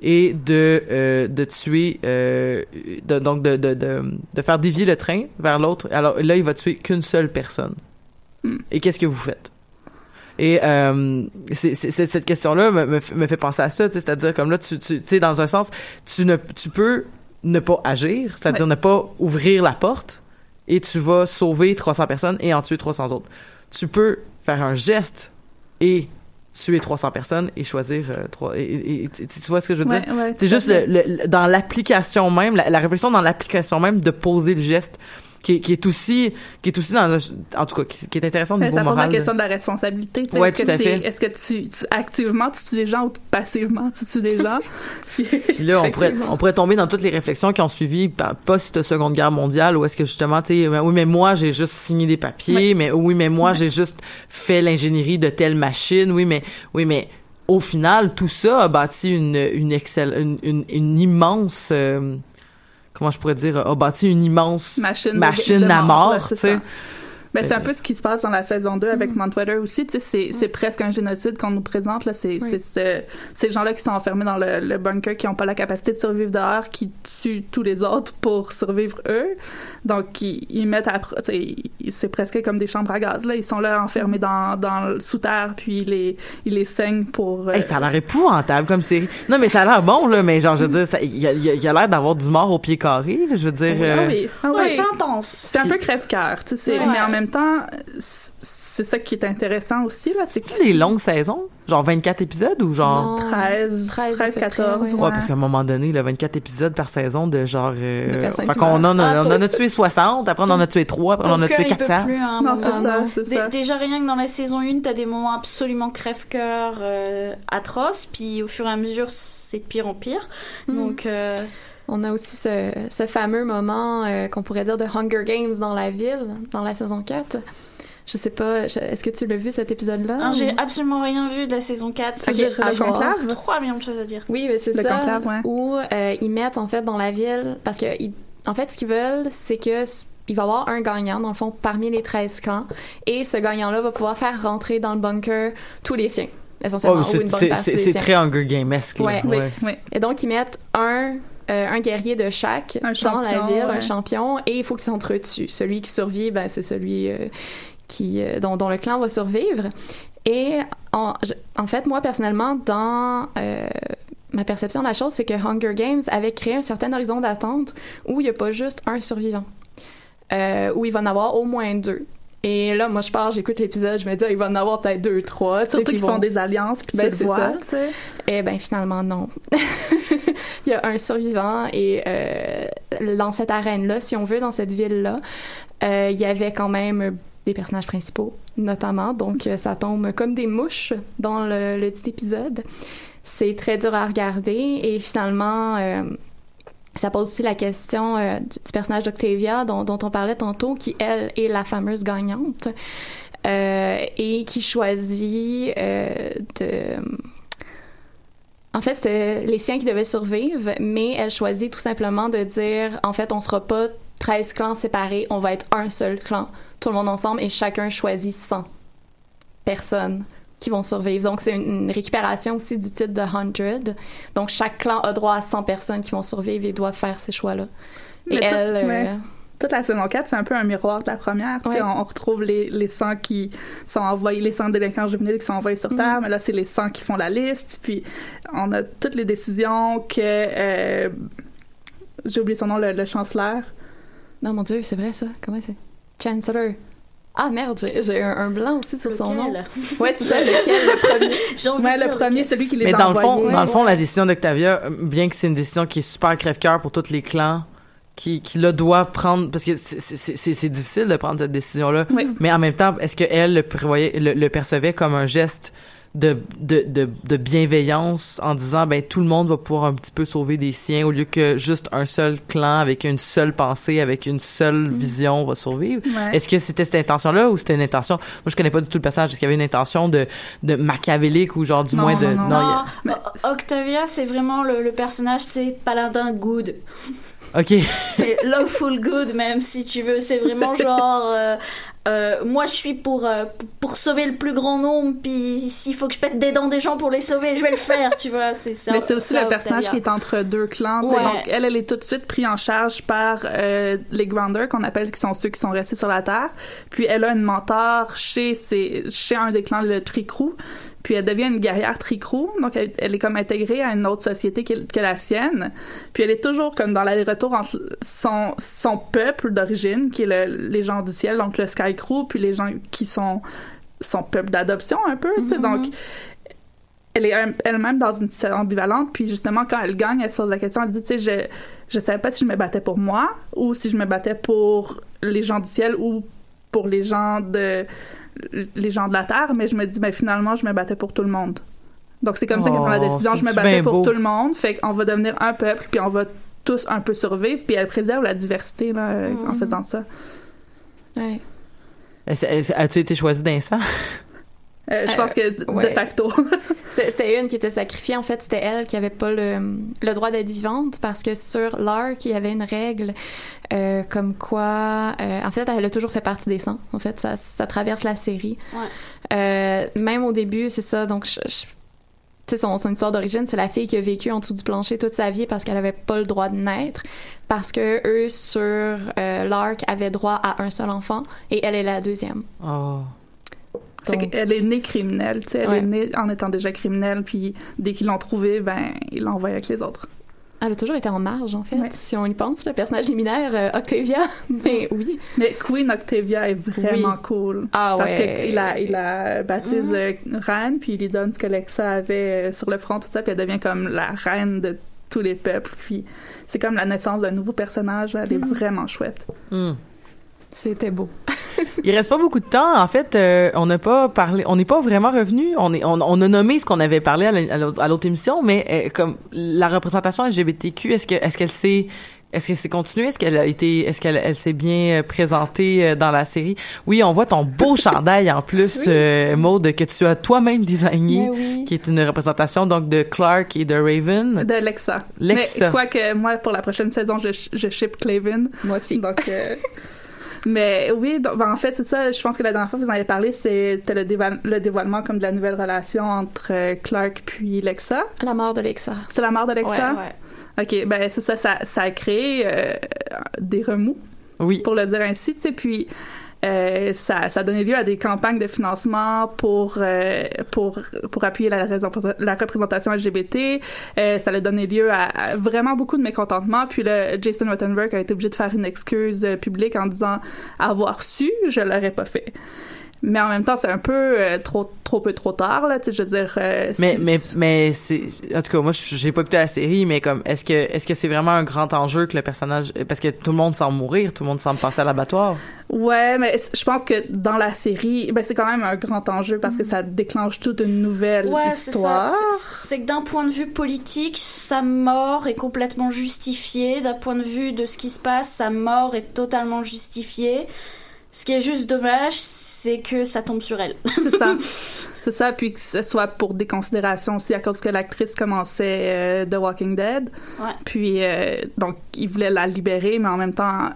et de euh, de tuer euh, de, donc de, de, de, de faire dévier le train vers l'autre alors là il va tuer qu'une seule personne Hmm. et qu'est-ce que vous faites? Et euh, cette question-là me, me, fait penser à ça, c'est-à-dire comme là, tu, tu tu sais, dans un sens, tu ne, tu peux ne pas agir, c'est-à-dire ne pas ouvrir la porte, et tu vas sauver 300 personnes et en tuer 300 autres. Tu peux faire un geste et tuer 300 personnes et choisir euh, trois. Et, et- et- tu vois ce que je veux dire? Ouais, ouais, C'est juste le, le- dans l'application même, la, la réflexion dans l'application même de poser le geste qui est, qui est aussi qui est aussi dans un, en tout cas qui, qui est intéressant au Mais niveau ça pose moral. la question de la responsabilité. tu sais. Ouais, est-ce que tout à c'est- fait. Est-ce que tu, tu- activement tu tues des gens ou passivement tu tues des gens? Puis, [LAUGHS] Puis là, on pourrait, on pourrait tomber dans toutes les réflexions qui ont suivi pa- post-seconde guerre mondiale, où est-ce que justement, tu sais, oui, mais moi, j'ai juste signé des papiers, Oui. mais oui, mais moi, j'ai juste fait l'ingénierie de telle machine, oui, mais, oui, mais au final, tout ça a bâti une, une, une, une immense, euh, comment je pourrais dire, a bâti une immense machine, de- à mort, tu sais. Ben, c'est un Euh, peu ce qui se passe dans la saison 2 avec Mountweather aussi. Tu sais, c'est, c'est presque un génocide qu'on nous présente. Là. C'est, Oui. c'est ce- ces gens-là qui sont enfermés dans le, le bunker, qui n'ont pas la capacité de survivre dehors, qui tuent tous les autres pour survivre eux. Donc, ils, ils mettent à... pro- tu sais, ils- c'est presque comme des chambres à gaz. Là. Ils sont là enfermés dans, dans le sous-terre, puis ils les, ils les saignent pour... euh, Hey, ça a l'air épouvantable comme série. Non, mais ça a l'air bon, là, mais genre, je veux dire, ça- il y a, il y a- y a l'air d'avoir du mort au pied carré, là, je veux dire. Ah euh, oui, ah Ouais, oui. c'est intense. C'est un peu crève-cœur, tu sais. c'est- Ouais. Mais en même temps, c'est- ça qui est intéressant aussi, là. C'est-tu des longues saisons? Genre 24 épisodes ou genre... Non. 13, 13 13, à peu près, 14. ouais. Ouais, parce qu'à un moment donné, là, 24 épisodes par saison de genre... Euh, De fait qu'on en a, meurent. on en a Ah, tué 60, après on en a tué 3, après on en a tué il peut 400. plus à un Non, c'est ça, c'est ça. Déjà rien que dans la saison 1, t'as des moments absolument crève-cœur euh, atroces, puis au fur et à mesure, c'est de pire en pire. Mhm. Donc, euh, On a aussi ce, ce fameux moment euh, qu'on pourrait dire de Hunger Games dans la ville, dans la saison 4. Je sais pas, est-ce que tu l'as vu cet épisode-là? hein, j'ai absolument rien vu de la saison 4. Ok, J'ai le conclave? trois millions de choses à dire. Oui, mais c'est Le ça. conclave, ouais. Où euh, ils mettent en fait dans la ville parce que ils- en fait ce qu'ils veulent c'est que il va y avoir un gagnant dans le fond parmi les 13 clans et ce gagnant-là va pouvoir faire rentrer dans le bunker tous les siens essentiellement Oh, c'est- très Hunger. Ouais. Oui, Ouais. oui. Et donc ils mettent un euh, un guerrier de chaque Un dans la ville, ouais. un champion, et il faut qu'ils s'entretuent. Celui qui survit, ben, c'est celui euh, qui, euh, dont, dont le clan va survivre. Et en, je- en fait, moi, personnellement, dans euh, ma perception de la chose, c'est que Hunger Games avait créé un certain horizon d'attente où il n'y a pas juste un survivant, où il va en avoir au moins deux. Et là, moi, je pars, j'écoute l'épisode, je me dis, ah, il va en avoir peut-être deux, trois. Surtout qu'ils vont- font des alliances, puis Ben, tu le vois, ça. eh ben finalement non. [LAUGHS] [LAUGHS] Il y a un survivant et euh, dans cette arène-là, si on veut, dans cette ville-là, euh, il y avait quand même des personnages principaux, notamment. Donc euh, ça tombe comme des mouches dans le, dit épisode. C'est très dur à regarder et finalement. ça pose aussi la question du, personnage d'Octavia dont, on parlait tantôt, qui elle est la fameuse gagnante et qui choisit de en fait, c'est les siens qui devaient survivre, mais elle choisit tout simplement de dire, en fait, on sera pas 13 clans séparés, on va être un seul clan, tout le monde ensemble, et chacun choisit 100 personnes qui vont survivre. Donc, c'est une, une récupération aussi du titre de 100. Donc, chaque clan a droit à 100 personnes qui vont survivre et doivent faire ces choix-là. Et Mais elle, euh. Toute la saison 4, c'est un peu un miroir de la première. On, on retrouve les, les 100 qui sont envoyés, les 100 délinquants juvéniles qui sont envoyés sur Terre, mais là, c'est les 100 qui font la liste. Puis on a toutes les décisions que... euh, J'ai oublié son nom, le, le chancelleur. Non, mon Dieu, c'est vrai ça. Comment c'est? Chancellor. Ah merde, j'ai un, un blanc aussi sur son nom. Lequel? [LAUGHS] Ouais, c'est ça, lequel, le premier? [LAUGHS] Ouais, le premier, lequel. celui qui les Mais a dans le fond, dans le fond, la décision d'Octavia, bien que c'est une décision qui est super crève-cœur pour tous les clans, qui, qui le doit prendre, parce que c'est- difficile de prendre cette décision-là. Oui. Mais en même temps, est-ce qu'elle le, prévoyait- le, le percevait comme un geste de, de, de, de bienveillance en disant, ben, tout le monde va pouvoir un petit peu sauver des siens au lieu que juste un seul clan avec une seule pensée, avec une seule vision va survivre? Ouais. Est-ce que c'était cette intention-là ou c'était une intention, moi je connais pas du tout le personnage, est-ce qu'il y avait une intention de, de machiavélique ou genre du Non, moins de, non, non. a- Non, Mais- Octavia, c'est vraiment le, le personnage, c'est paladin good. Ok. [LAUGHS] C'est loveful good, même si tu veux. C'est vraiment genre. euh, euh, moi, je suis pour, euh, pour sauver le plus grand nombre, puis s'il faut que je pète des dents des gens pour les sauver, je vais le faire, tu vois. C'est ça. Mais c'est aussi ça, le personnage qui est entre deux clans. tu sais. Ouais. Donc, elle, elle est tout de suite prise en charge par euh, les Grounders, qu'on appelle, qui sont ceux qui sont restés sur la Terre. Puis elle a une mentor chez, ses, chez un des clans, le Tricrou. Puis elle devient une guerrière Tricrou. Donc, elle, elle est comme intégrée à une autre société que, que la sienne. Puis elle est toujours comme dans l'aller-retour entre son, son peuple d'origine, qui est le- les gens du ciel, donc le Sky Crew, puis les gens qui sont son peuple d'adoption un peu, tu sais. Donc, elle est elle-même dans une situation ambivalente puis justement quand elle gagne elle se pose la question elle dit tu sais je je savais pas si je me battais pour moi ou si je me battais pour les gens du ciel ou pour les gens de les gens de la terre mais je me dis ben finalement je me battais pour tout le monde donc c'est comme ça qu'elle prend la Oh, décision je me battais pour beau. tout le monde fait qu'on va devenir un peuple puis on va tous un peu survivre puis elle préserve la diversité là en Mhm. faisant ça Ouais. As-tu été choisi d'un sang? [LAUGHS] Euh, je pense que de facto [LAUGHS] C'était une qui était sacrifiée. En fait, c'était elle qui avait pas le, le droit d'être vivante parce que sur l'Ark, il y avait une règle euh, comme quoi... euh, en fait, elle a toujours fait partie des 100. En fait, ça, ça traverse la série. Ouais. Euh, même au début, c'est ça. Donc, je, je- tu sais, son, son histoire d'origine, c'est la fille qui a vécu en dessous du plancher toute sa vie parce qu'elle avait pas le droit de naître. Parce que eux, sur euh, l'Ark, avaient droit à un seul enfant et elle est la deuxième. Oh. Donc, qu'elle est née criminelle, tu sais, elle Ouais. est née en étant déjà criminelle, puis dès qu'ils l'ont trouvée, ben, ils l'ont envoyée avec les autres. elle a toujours été en marge, en fait. Ouais. Si on y pense, le personnage liminaire, euh, Octavia. [LAUGHS] Mais oui. Mais Queen Octavia est vraiment cool. Ah Parce ouais. qu'il la, il la baptise euh, reine, puis il lui donne ce que Lexa avait euh, sur le front, tout ça, puis elle devient comme la reine de tous les peuples. Puis c'est comme la naissance d'un nouveau personnage, là, elle est Mhm. vraiment chouette. Hmm. C'était beau. [LAUGHS] Il reste pas beaucoup de temps. En fait, euh, on n'a pas parlé, on n'est pas vraiment revenu. On est, on, on a nommé ce qu'on avait parlé à la- à l'autre émission, mais euh, comme la représentation LGBTQ, est-ce que, est-ce qu'elle s'est, est-ce qu'elle s'est continuée? Est-ce qu'elle a été, est-ce qu'elle elle s'est bien euh, présentée dans la série? Oui, on voit ton beau [LAUGHS] chandail en plus, euh, Maud, que tu as toi-même designé, oui. qui est une représentation donc de Clark et de Raven. De Lexa. Lexa. Mais quoique, moi, pour la prochaine saison, je, je ship Clavin. Moi aussi. Donc, euh, [LAUGHS] mais oui, donc, ben, en fait, c'est ça. Je pense que la dernière fois que vous en avez parlé, c'était le, le dévoilement comme de la nouvelle relation entre euh, Clark puis Lexa. La mort de Lexa. C'est la mort de Lexa? Ouais, ouais. OK, ben c'est ça, ça, ça a créé euh, des remous, Oui. pour le dire ainsi, tu sais, puis euh, ça, ça a donné lieu à des campagnes de financement pour euh, pour pour appuyer la, la représentation LGBT. Euh, ça a donné lieu à, vraiment beaucoup de mécontentement. Puis le Jason Rottenberg a été obligé de faire une excuse euh, publique en disant avoir su, je l'aurais pas fait. Mais en même temps, c'est un peu euh, trop trop peu trop tard là. Tu sais, je veux dire. euh, Mais mais mais c'est en tout cas moi j'ai pas écouté la série mais comme est-ce que est-ce que c'est vraiment un grand enjeu que le personnage parce que tout le monde semble mourir tout le monde semble passer à l'abattoir? Ouais, mais je pense que dans la série, ben c'est quand même un grand enjeu parce que ça déclenche toute une nouvelle Ouais, c'est histoire. C'est- C'est que d'un point de vue politique, sa mort est complètement justifiée. D'un point de vue de ce qui se passe, sa mort est totalement justifiée. Ce qui est juste dommage, c'est que ça tombe sur elle. C'est ça. [LAUGHS] C'est ça, puis que ce soit pour des considérations aussi à cause que l'actrice commençait euh, The Walking Dead. Ouais. Puis, euh, donc, ils voulaient la libérer, mais en même temps,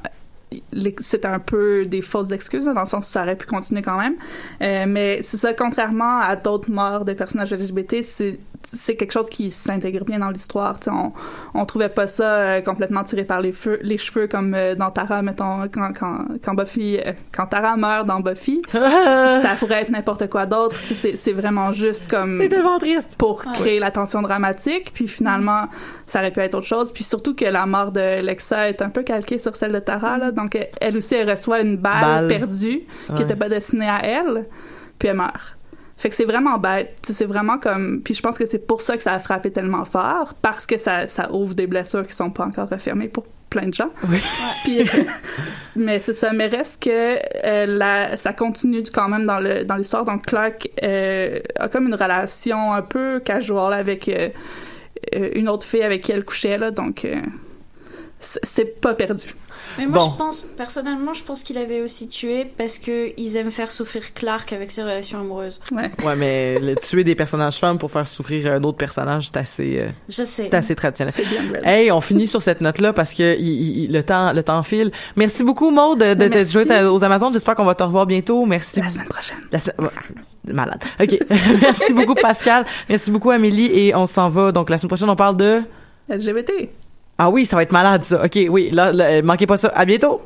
c'était un peu des fausses excuses, là, dans le sens où ça aurait pu continuer quand même. Euh, mais c'est ça, contrairement à d'autres morts de personnages LGBT, c'est c'est quelque chose qui s'intègre bien dans l'histoire. On, on trouvait pas ça euh, complètement tiré par les, feux, les cheveux comme euh, dans Tara, mettons, quand, quand, quand Buffy, euh, quand Tara meurt dans Buffy. [LAUGHS] ça pourrait être n'importe quoi d'autre. C'est c'est vraiment juste comme C'est tellement triste. pour créer la tension dramatique. Puis finalement, ça aurait pu être autre chose. Puis surtout que la mort de Lexa est un peu calquée sur celle de Tara. Là. Donc elle- aussi, elle reçoit une balle, Balle. perdue qui Ouais. n'était pas destinée à elle. Puis elle meurt. Fait que c'est vraiment bête. C'est vraiment comme. Puis je pense que c'est pour ça que ça a frappé tellement fort, parce que ça, ça ouvre des blessures qui sont pas encore refermées pour plein de gens. Oui. [LAUGHS] Puis, mais c'est ça. Mais reste que euh, la, ça continue quand même dans le dans l'histoire. Donc Clark euh, a comme une relation un peu casual avec euh, euh, une autre fille avec qui elle couchait là. Donc euh, c'est pas perdu. Mais moi, Bon. je pense, personnellement, je pense qu'il avait aussi tué parce que ils aiment faire souffrir Clark avec ses relations amoureuses. Ouais. Ouais, mais le [LAUGHS] tuer des personnages femmes pour faire souffrir un autre personnage, c'est assez, euh, Je sais. c'est assez traditionnel. C'est bien vrai. Hey, on finit sur cette note-là parce que il- il- le temps, le temps file. Merci beaucoup, Maud, de, de t'être merci. jouée aux Amazones. J'espère qu'on va te revoir bientôt. Merci. La semaine prochaine. La semaine- malade. Ok. [LAUGHS] Merci beaucoup, Pascal. Merci beaucoup, Amélie. Et on s'en va. Donc, la semaine prochaine, on parle de. LGBT. Ah oui, ça va être malade, ça. Ok, oui. Là, manquez pas ça. À bientôt.